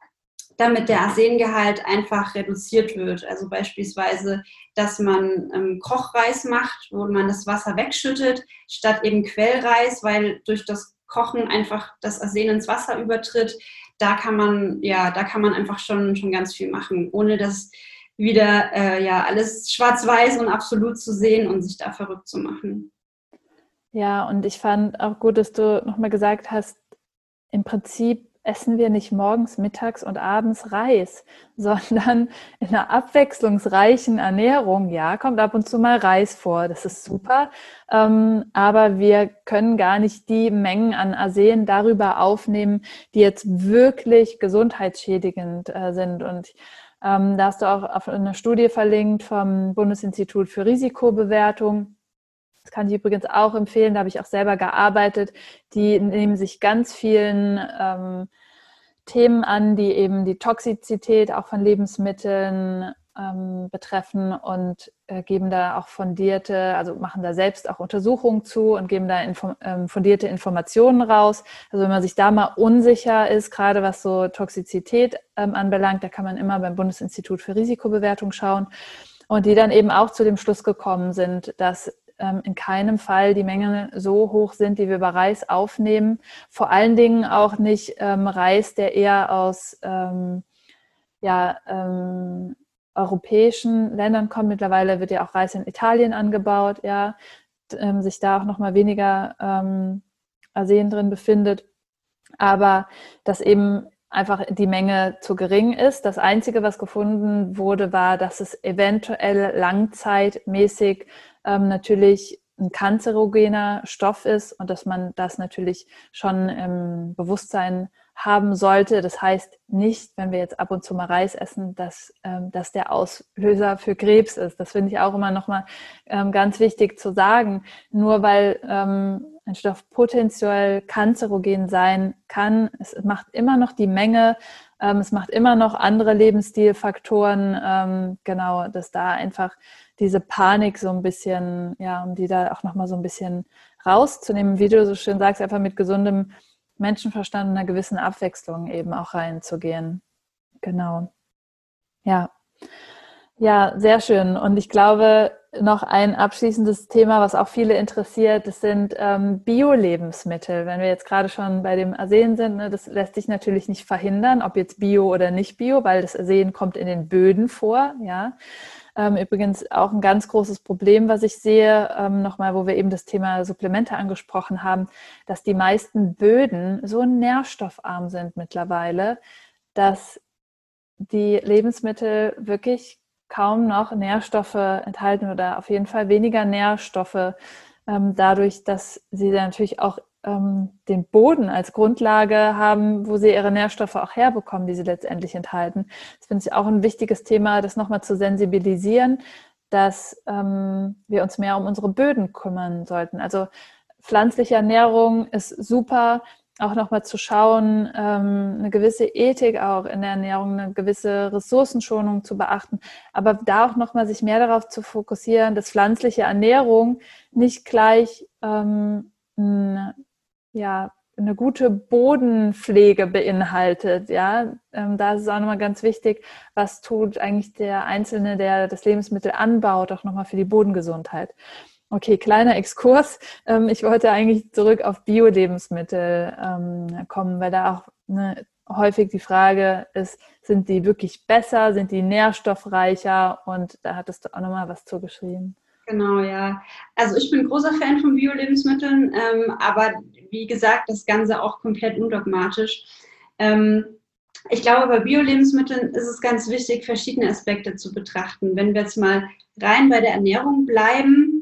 damit der Arsengehalt einfach reduziert wird. Also beispielsweise, dass man ähm, Kochreis macht, wo man das Wasser wegschüttet, statt eben Quellreis, weil durch das Kochen einfach das Arsen ins Wasser übertritt, da kann man, ja, da kann man einfach schon, schon ganz viel machen, ohne dass wieder äh, ja alles schwarz-weiß und absolut zu sehen und sich da verrückt zu machen. Ja, und ich fand auch gut, dass du nochmal gesagt hast, im Prinzip essen wir nicht morgens, mittags und abends Reis, *laughs* sondern in einer abwechslungsreichen Ernährung, ja, kommt ab und zu mal Reis vor, das ist super, ähm, aber wir können gar nicht die Mengen an Arsen darüber aufnehmen, die jetzt wirklich gesundheitsschädigend äh, sind. Und ähm, da hast du auch auf eine Studie verlinkt vom Bundesinstitut für Risikobewertung. Das kann ich übrigens auch empfehlen, da habe ich auch selber gearbeitet. Die nehmen sich ganz vielen ähm, Themen an, die eben die Toxizität auch von Lebensmitteln ähm, betreffen und äh, geben da auch fundierte, also machen da selbst auch Untersuchungen zu und geben da info ähm, fundierte Informationen raus. Also wenn man sich da mal unsicher ist, gerade was so Toxizität ähm, anbelangt, da kann man immer beim Bundesinstitut für Risikobewertung schauen und die dann eben auch zu dem Schluss gekommen sind, dass in keinem Fall die Mengen so hoch sind, die wir bei Reis aufnehmen. Vor allen Dingen auch nicht ähm, Reis, der eher aus ähm, ja, ähm, europäischen Ländern kommt. Mittlerweile wird ja auch Reis in Italien angebaut, ja, ähm, sich da auch nochmal weniger ähm, Arsen drin befindet. Aber dass eben einfach die Menge zu gering ist. Das Einzige, was gefunden wurde, war, dass es eventuell langzeitmäßig ähm, natürlich ein kanzerogener Stoff ist und dass man das natürlich schon im Bewusstsein haben sollte. Das heißt nicht, wenn wir jetzt ab und zu mal Reis essen, dass, ähm, dass der Auslöser für Krebs ist. Das finde ich auch immer nochmal ähm, ganz wichtig zu sagen. Nur weil ähm, ein Stoff potenziell kanzerogen sein kann, es macht immer noch die Menge, ähm, es macht immer noch andere Lebensstilfaktoren, ähm, genau, dass da einfach diese Panik so ein bisschen, ja, um die da auch nochmal so ein bisschen rauszunehmen, wie du so schön sagst, einfach mit gesundem Menschenverstand und einer gewissen Abwechslung eben auch reinzugehen. Genau. Ja. Ja, sehr schön. Und ich glaube, noch ein abschließendes Thema, was auch viele interessiert, das sind ähm, Bio-Lebensmittel. Wenn wir jetzt gerade schon bei dem Arsen sind, ne, das lässt sich natürlich nicht verhindern, ob jetzt Bio oder nicht Bio, weil das Arsen kommt in den Böden vor. Ja, ähm, übrigens auch ein ganz großes Problem, was ich sehe, ähm, nochmal, wo wir eben das Thema Supplemente angesprochen haben, dass die meisten Böden so nährstoffarm sind mittlerweile, dass die Lebensmittel wirklich kaum noch Nährstoffe enthalten oder auf jeden Fall weniger Nährstoffe, ähm, dadurch, dass sie natürlich auch ähm, den Boden als Grundlage haben, wo sie ihre Nährstoffe auch herbekommen, die sie letztendlich enthalten. Das finde ich auch ein wichtiges Thema, das nochmal zu sensibilisieren, dass ähm, wir uns mehr um unsere Böden kümmern sollten. Also pflanzliche Ernährung ist super, auch nochmal zu schauen, ähm, eine gewisse Ethik auch in der Ernährung, eine gewisse Ressourcenschonung zu beachten, aber da auch nochmal sich mehr darauf zu fokussieren, dass pflanzliche Ernährung nicht gleich ähm, ja, eine gute Bodenpflege beinhaltet. Ja, ähm, da ist es auch nochmal ganz wichtig, was tut eigentlich der Einzelne, der das Lebensmittel anbaut, auch nochmal für die Bodengesundheit. Okay, kleiner Exkurs. Ähm, ich wollte eigentlich zurück auf Bio-Lebensmittel ähm, kommen, weil da auch ne, häufig die Frage ist, sind die wirklich besser, sind die nährstoffreicher? Und da hattest du auch nochmal was zugeschrieben. Genau, ja. Also ich bin großer Fan von Bio-Lebensmitteln, ähm, aber wie gesagt, das Ganze auch komplett undogmatisch. Ich glaube, bei Bio-Lebensmitteln ist es ganz wichtig, verschiedene Aspekte zu betrachten. Wenn wir jetzt mal rein bei der Ernährung bleiben,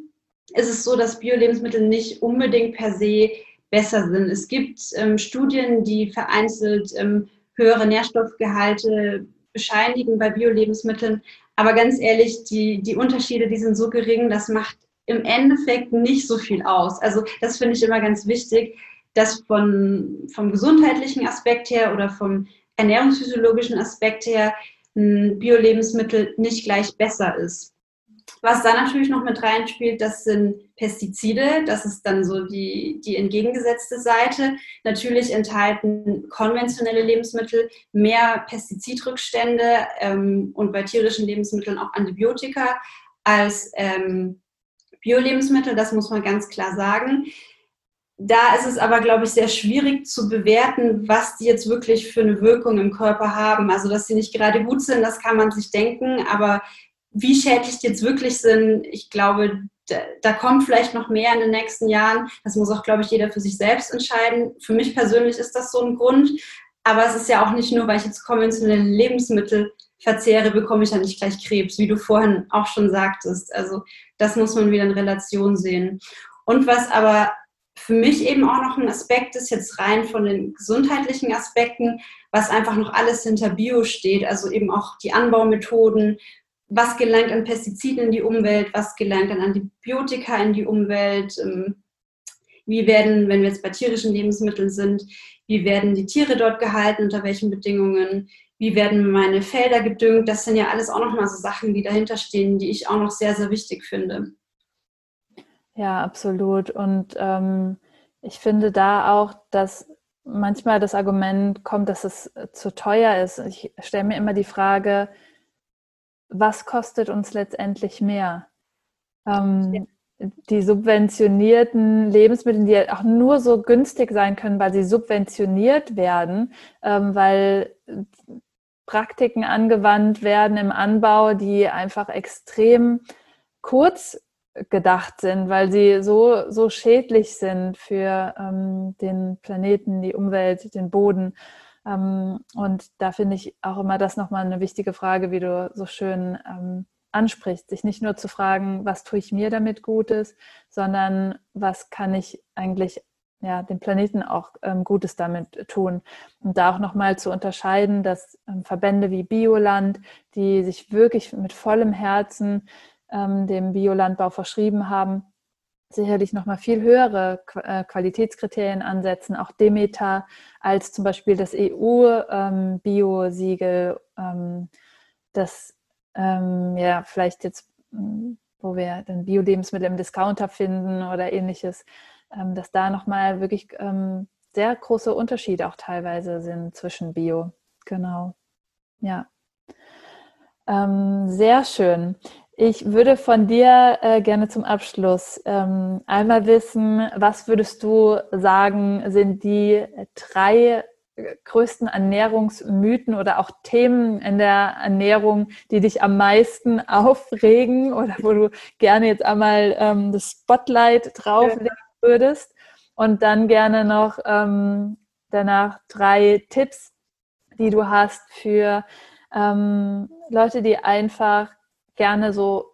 ist es so, dass Bio-Lebensmittel nicht unbedingt per se besser sind. Es gibt ähm, Studien, die vereinzelt ähm, höhere Nährstoffgehalte bescheinigen bei Bio-Lebensmitteln. Aber ganz ehrlich, die, die Unterschiede, die sind so gering, das macht im Endeffekt nicht so viel aus. Also das finde ich immer ganz wichtig, dass von, vom gesundheitlichen Aspekt her oder vom ernährungsphysiologischen Aspekt her ein Bio-Lebensmittel nicht gleich besser ist. Was da natürlich noch mit reinspielt, das sind Pestizide. Das ist dann so die, die entgegengesetzte Seite. Natürlich enthalten konventionelle Lebensmittel mehr Pestizidrückstände ähm, und bei tierischen Lebensmitteln auch Antibiotika als ähm, Bio-Lebensmittel. Das muss man ganz klar sagen. da ist es aber, glaube ich, sehr schwierig zu bewerten, was die jetzt wirklich für eine Wirkung im Körper haben. Also, dass sie nicht gerade gut sind, das kann man sich denken, aber wie schädlich die jetzt wirklich sind, ich glaube, da, kommt vielleicht noch mehr in den nächsten Jahren. Das muss auch, glaube ich, jeder für sich selbst entscheiden. Für mich persönlich ist das so ein Grund. Aber es ist ja auch nicht nur, weil ich jetzt konventionelle Lebensmittel verzehre, bekomme ich ja nicht gleich Krebs, wie du vorhin auch schon sagtest. Also das muss man wieder in Relation sehen. Und was aber für mich eben auch noch ein Aspekt ist, jetzt rein von den gesundheitlichen Aspekten, was einfach noch alles hinter Bio steht, also eben auch die Anbaumethoden, was gelangt an Pestiziden in die Umwelt, was gelangt an Antibiotika in die Umwelt, ähm, wie werden, wenn wir jetzt bei tierischen Lebensmitteln sind, wie werden die Tiere dort gehalten, unter welchen Bedingungen, wie werden meine Felder gedüngt, das sind ja alles auch nochmal so Sachen, die dahinter stehen, die ich auch noch sehr, sehr wichtig finde. Ja, absolut. Und ähm, ich finde da auch, dass manchmal das Argument kommt, dass es zu teuer ist. Ich stelle mir immer die Frage, was kostet uns letztendlich mehr? Ähm, ja. Die subventionierten Lebensmittel, die auch nur so günstig sein können, weil sie subventioniert werden, ähm, weil Praktiken angewandt werden im Anbau, die einfach extrem kurz gedacht sind, weil sie so, so schädlich sind für ähm, den Planeten, die Umwelt, den Boden. Ähm, und da finde ich auch immer das nochmal eine wichtige Frage, wie du so schön ähm, ansprichst, sich nicht nur zu fragen, was tue ich mir damit Gutes, sondern was kann ich eigentlich ja, dem Planeten auch ähm, Gutes damit tun. Und da auch nochmal zu unterscheiden, dass ähm, Verbände wie Bioland, die sich wirklich mit vollem Herzen ähm, dem Biolandbau verschrieben haben, sicherlich noch mal viel höhere äh, Qualitätskriterien ansetzen, auch Demeter als zum Beispiel das EU-Bio-Siegel, ähm, das ähm, ja vielleicht jetzt, hm, wo wir dann Bio-Lebensmittel im Discounter finden oder ähnliches, ähm, dass da noch mal wirklich sehr große Unterschiede auch teilweise sind zwischen Bio. Genau, ja. sehr schön. Ich würde von dir äh, gerne zum Abschluss ähm, einmal wissen, was würdest du sagen, sind die drei größten Ernährungsmythen oder auch Themen in der Ernährung, die dich am meisten *laughs* aufregen oder wo du gerne jetzt einmal ähm, das Spotlight drauflegen würdest? Und dann gerne noch ähm, danach drei Tipps, die du hast für ähm, Leute, die einfach gerne so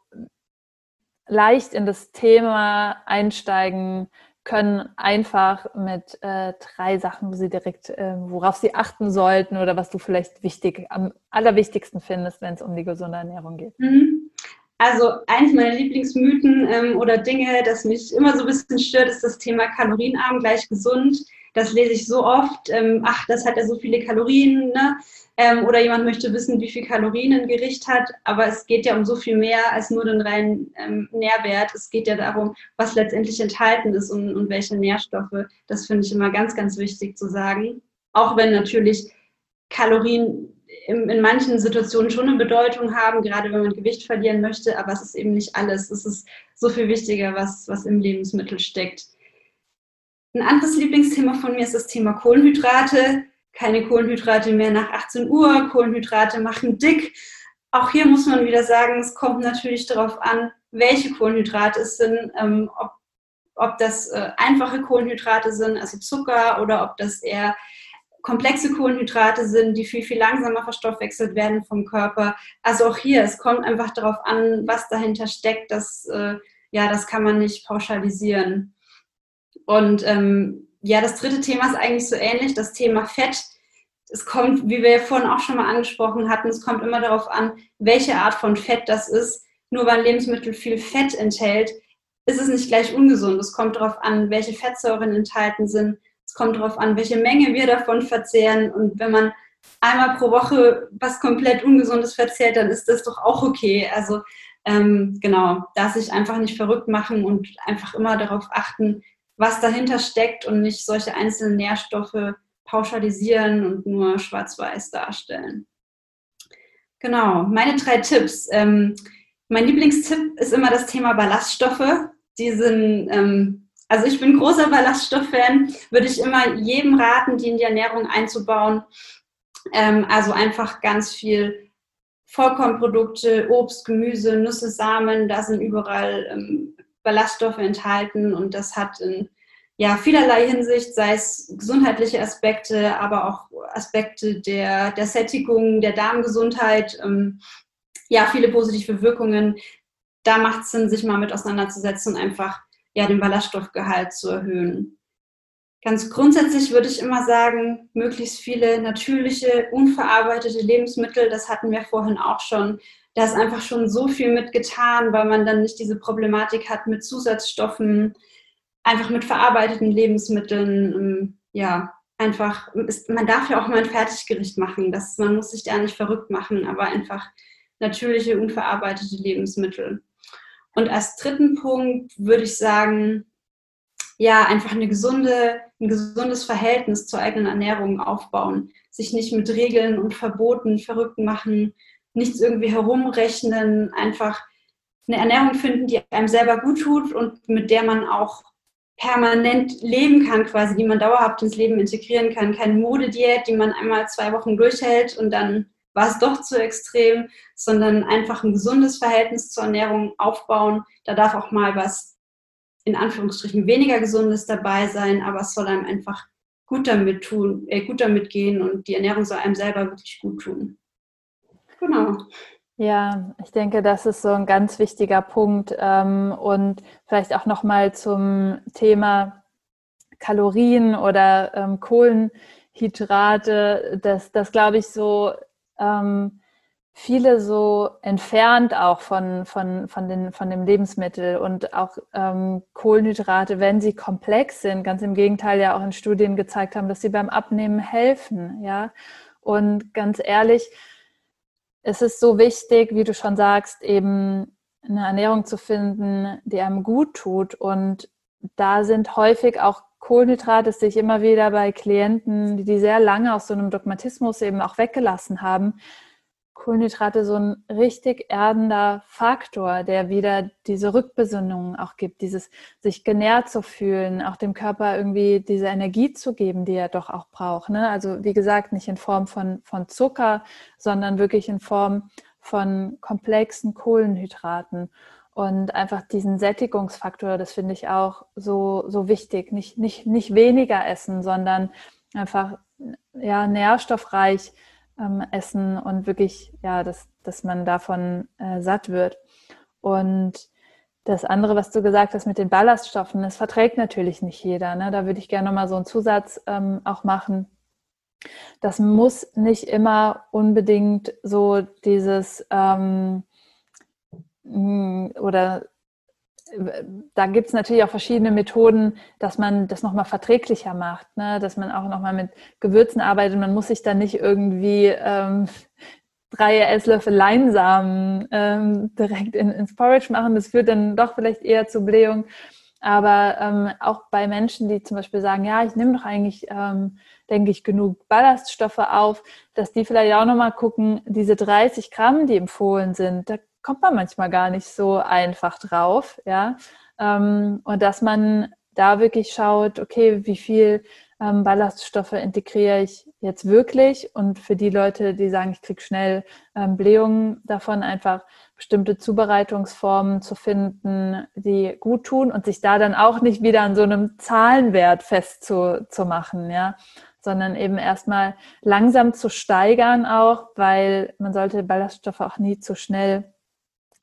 leicht in das Thema einsteigen können, einfach mit äh, drei Sachen, wo sie direkt, äh, worauf sie achten sollten oder was du vielleicht wichtig, am allerwichtigsten findest, wenn es um die gesunde Ernährung geht. Mhm. Also eins meiner Lieblingsmythen ähm, oder Dinge, das mich immer so ein bisschen stört, ist das Thema kalorienarm gleich gesund. Das lese ich so oft. Ähm, ach, das hat ja so viele Kalorien. Ne? Ähm, oder jemand möchte wissen, wie viel Kalorien ein Gericht hat. Aber es geht ja um so viel mehr als nur den reinen ähm, Nährwert. Es geht ja darum, was letztendlich enthalten ist und, und welche Nährstoffe. Das finde ich immer ganz, ganz wichtig zu sagen. Auch wenn natürlich Kalorien in, in manchen Situationen schon eine Bedeutung haben, gerade wenn man Gewicht verlieren möchte. Aber es ist eben nicht alles. Es ist so viel wichtiger, was, was im Lebensmittel steckt. Ein anderes Lieblingsthema von mir ist das Thema Kohlenhydrate keine Kohlenhydrate mehr nach 18 Uhr, Kohlenhydrate machen dick. Auch hier muss man wieder sagen, es kommt natürlich darauf an, welche Kohlenhydrate es sind, ähm, ob, ob das äh, einfache Kohlenhydrate sind, also Zucker, oder ob das eher komplexe Kohlenhydrate sind, die viel, viel langsamer verstoffwechselt werden vom Körper. Also auch hier, es kommt einfach darauf an, was dahinter steckt. Das, äh, ja, das kann man nicht pauschalisieren. Und ähm, ja, das dritte Thema ist eigentlich so ähnlich, das Thema Fett. Es kommt, wie wir ja vorhin auch schon mal angesprochen hatten, es kommt immer darauf an, welche Art von Fett das ist. Nur weil ein Lebensmittel viel Fett enthält, ist es nicht gleich ungesund. Es kommt darauf an, welche Fettsäuren enthalten sind. Es kommt darauf an, welche Menge wir davon verzehren. Und wenn man einmal pro Woche was komplett Ungesundes verzehrt, dann ist das doch auch okay. Also ähm, genau, da sich einfach nicht verrückt machen und einfach immer darauf achten, was dahinter steckt und nicht solche einzelnen Nährstoffe pauschalisieren und nur schwarz-weiß darstellen. Genau, meine drei Tipps. Ähm, mein Lieblingstipp ist immer das Thema Ballaststoffe. Die sind ähm, Also ich bin großer Ballaststoff-Fan, würde ich immer jedem raten, die in die Ernährung einzubauen. Ähm, also einfach ganz viel Vollkornprodukte, Obst, Gemüse, Nüsse, Samen, da sind überall ähm, Ballaststoffe enthalten und das hat in ja, vielerlei Hinsicht, sei es gesundheitliche Aspekte, aber auch Aspekte der, der Sättigung, der Darmgesundheit, ähm, ja, viele positive Wirkungen. Da macht es Sinn, sich mal mit auseinanderzusetzen und einfach ja, den Ballaststoffgehalt zu erhöhen. Ganz grundsätzlich würde ich immer sagen, möglichst viele natürliche, unverarbeitete Lebensmittel, das hatten wir vorhin auch schon. Da ist einfach schon so viel mitgetan, weil man dann nicht diese Problematik hat mit Zusatzstoffen, einfach mit verarbeiteten Lebensmitteln. Ähm, ja, einfach, ist, man darf ja auch mal ein Fertiggericht machen. Das, man muss sich da nicht verrückt machen, aber einfach natürliche, unverarbeitete Lebensmittel. Und als dritten Punkt würde ich sagen, ja, einfach eine gesunde, ein gesundes Verhältnis zur eigenen Ernährung aufbauen. Sich nicht mit Regeln und Verboten verrückt machen, nichts irgendwie herumrechnen, einfach eine Ernährung finden, die einem selber gut tut und mit der man auch permanent leben kann, quasi, die man dauerhaft ins Leben integrieren kann. Keine Modediät, die man einmal zwei Wochen durchhält und dann war es doch zu extrem, sondern einfach ein gesundes Verhältnis zur Ernährung aufbauen. Da darf auch mal was in Anführungsstrichen weniger Gesundes dabei sein, aber es soll einem einfach gut damit tun, äh, gut damit gehen und die Ernährung soll einem selber wirklich gut tun. Genau. Ja, ich denke, das ist so ein ganz wichtiger Punkt ähm, und vielleicht auch noch mal zum Thema Kalorien oder ähm, Kohlenhydrate. Das, das glaube ich so ähm, viele so entfernt auch von, von, von, den, von dem Lebensmittel und auch ähm, Kohlenhydrate, wenn sie komplex sind, ganz im Gegenteil ja auch in Studien gezeigt haben, dass sie beim Abnehmen helfen, ja. Und ganz ehrlich, es ist so wichtig, wie du schon sagst, eben eine Ernährung zu finden, die einem gut tut. Und da sind häufig auch Kohlenhydrate sich immer wieder bei Klienten, die sehr lange aus so einem Dogmatismus eben auch weggelassen haben, Kohlenhydrate so ein richtig erdender Faktor, der wieder diese Rückbesinnung auch gibt, dieses sich genährt zu fühlen, auch dem Körper irgendwie diese Energie zu geben, die er doch auch braucht. Ne? Also wie gesagt, nicht in Form von, von Zucker, sondern wirklich in Form von komplexen Kohlenhydraten. Und einfach diesen Sättigungsfaktor, das finde ich auch so, so wichtig. Nicht, nicht, nicht weniger essen, sondern einfach ja, nährstoffreich ähm, essen und wirklich, ja, dass, dass man davon äh, satt wird. Und das andere, was du gesagt hast mit den Ballaststoffen, das verträgt natürlich nicht jeder. Ne? Da würde ich gerne nochmal so einen Zusatz ähm, auch machen. Das muss nicht immer unbedingt so dieses ähm, hm, oder da gibt es natürlich auch verschiedene Methoden, dass man das nochmal verträglicher macht, ne? dass man auch nochmal mit Gewürzen arbeitet. Man muss sich dann nicht irgendwie ähm, drei Esslöffel Leinsamen ähm, direkt in, ins Porridge machen. Das führt dann doch vielleicht eher zu Blähung. Aber ähm, auch bei Menschen, die zum Beispiel sagen, ja, ich nehme doch eigentlich, ähm, denke ich, genug Ballaststoffe auf, dass die vielleicht auch nochmal gucken, diese 30 Gramm, die empfohlen sind, da kommt man manchmal gar nicht so einfach drauf, ja. Ähm, und dass man da wirklich schaut, okay, wie viel ähm, Ballaststoffe integriere ich jetzt wirklich und für die Leute, die sagen, ich kriege schnell ähm, Blähungen davon, einfach bestimmte Zubereitungsformen zu finden, die gut tun und sich da dann auch nicht wieder an so einem Zahlenwert festzumachen, ja, sondern eben erstmal langsam zu steigern auch, weil man sollte Ballaststoffe auch nie zu schnell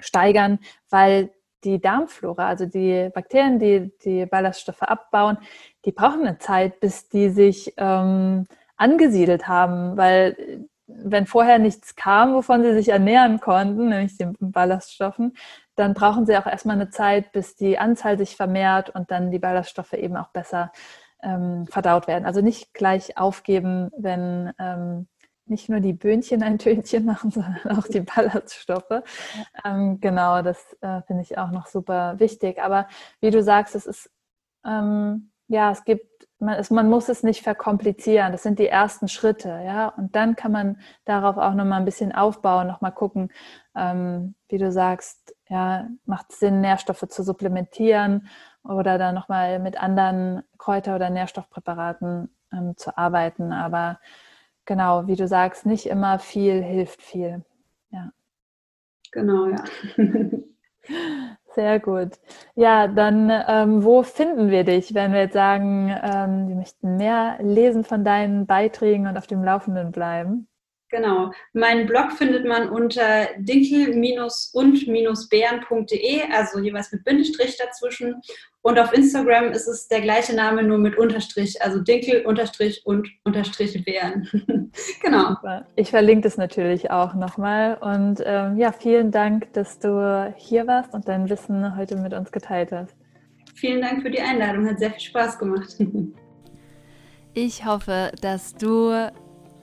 steigern, weil die Darmflora, also die Bakterien, die die Ballaststoffe abbauen, die brauchen eine Zeit, bis die sich ähm, angesiedelt haben, weil wenn vorher nichts kam, wovon sie sich ernähren konnten, nämlich den Ballaststoffen, dann brauchen sie auch erstmal eine Zeit, bis die Anzahl sich vermehrt und dann die Ballaststoffe eben auch besser ähm, verdaut werden. Also nicht gleich aufgeben, wenn ähm, nicht nur die Böhnchen ein Tönchen machen, *laughs* sondern auch die Ballaststoffe. Ähm, genau, das äh, finde ich auch noch super wichtig. Aber wie du sagst, es ist, ähm, ja, es gibt, man, es, man muss es nicht verkomplizieren. Das sind die ersten Schritte, ja. Und dann kann man darauf auch nochmal ein bisschen aufbauen, nochmal gucken, ähm, wie du sagst, ja, macht es Sinn, Nährstoffe zu supplementieren oder dann nochmal mit anderen Kräuter- oder Nährstoffpräparaten ähm, zu arbeiten. Aber genau, wie du sagst, nicht immer viel hilft viel. Ja. Genau, ja. Sehr gut. Ja, dann ähm, wo finden wir dich, wenn wir jetzt sagen, ähm, wir möchten mehr lesen von deinen Beiträgen und auf dem Laufenden bleiben? Genau. Meinen Blog findet man unter dinkel-und-bären.de, also jeweils mit Bindestrich dazwischen. Und auf Instagram ist es der gleiche Name, nur mit Unterstrich, also Dinkel Unterstrich und Unterstrich Bären. *laughs* genau. Ich verlinke das natürlich auch nochmal. Und ähm, ja, vielen Dank, dass du hier warst und dein Wissen heute mit uns geteilt hast. Vielen Dank für die Einladung, hat sehr viel Spaß gemacht. *laughs* Ich hoffe, dass du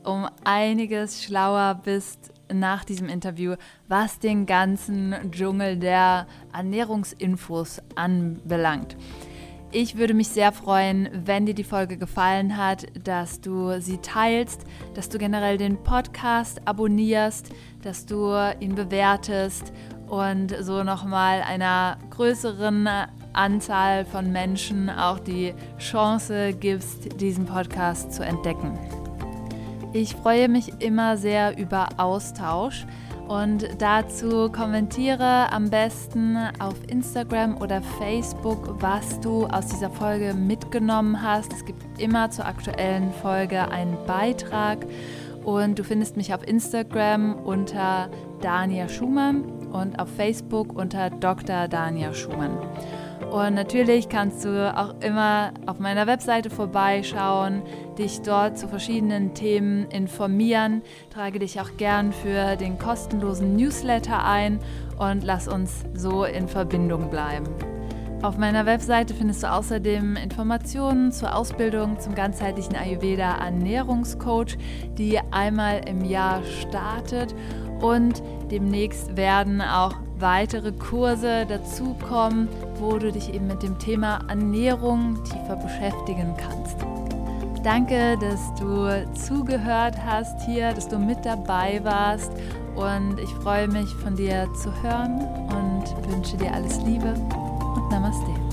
um einiges schlauer bist nach diesem Interview, was den ganzen Dschungel der Ernährungsinfos anbelangt. Ich würde mich sehr freuen, wenn dir die Folge gefallen hat, dass du sie teilst, dass du generell den Podcast abonnierst, dass du ihn bewertest und so nochmal einer größeren Anzahl von Menschen auch die Chance gibst, diesen Podcast zu entdecken. Ich freue mich immer sehr über Austausch und dazu kommentiere am besten auf Instagram oder Facebook, was du aus dieser Folge mitgenommen hast. Es gibt immer zur aktuellen Folge einen Beitrag und du findest mich auf Instagram unter Dania Schumann und auf Facebook unter Dr. Dania Schumann. Und natürlich kannst du auch immer auf meiner Webseite vorbeischauen, dich dort zu verschiedenen Themen informieren. Trage dich auch gern für den kostenlosen Newsletter ein und lass uns so in Verbindung bleiben. Auf meiner Webseite findest du außerdem Informationen zur Ausbildung zum ganzheitlichen Ayurveda Ernährungscoach, die einmal im Jahr startet und demnächst werden auch weitere Kurse dazukommen, wo du dich eben mit dem Thema Ernährung tiefer beschäftigen kannst. Danke, dass du zugehört hast hier, dass du mit dabei warst und ich freue mich von dir zu hören und wünsche dir alles Liebe und Namaste.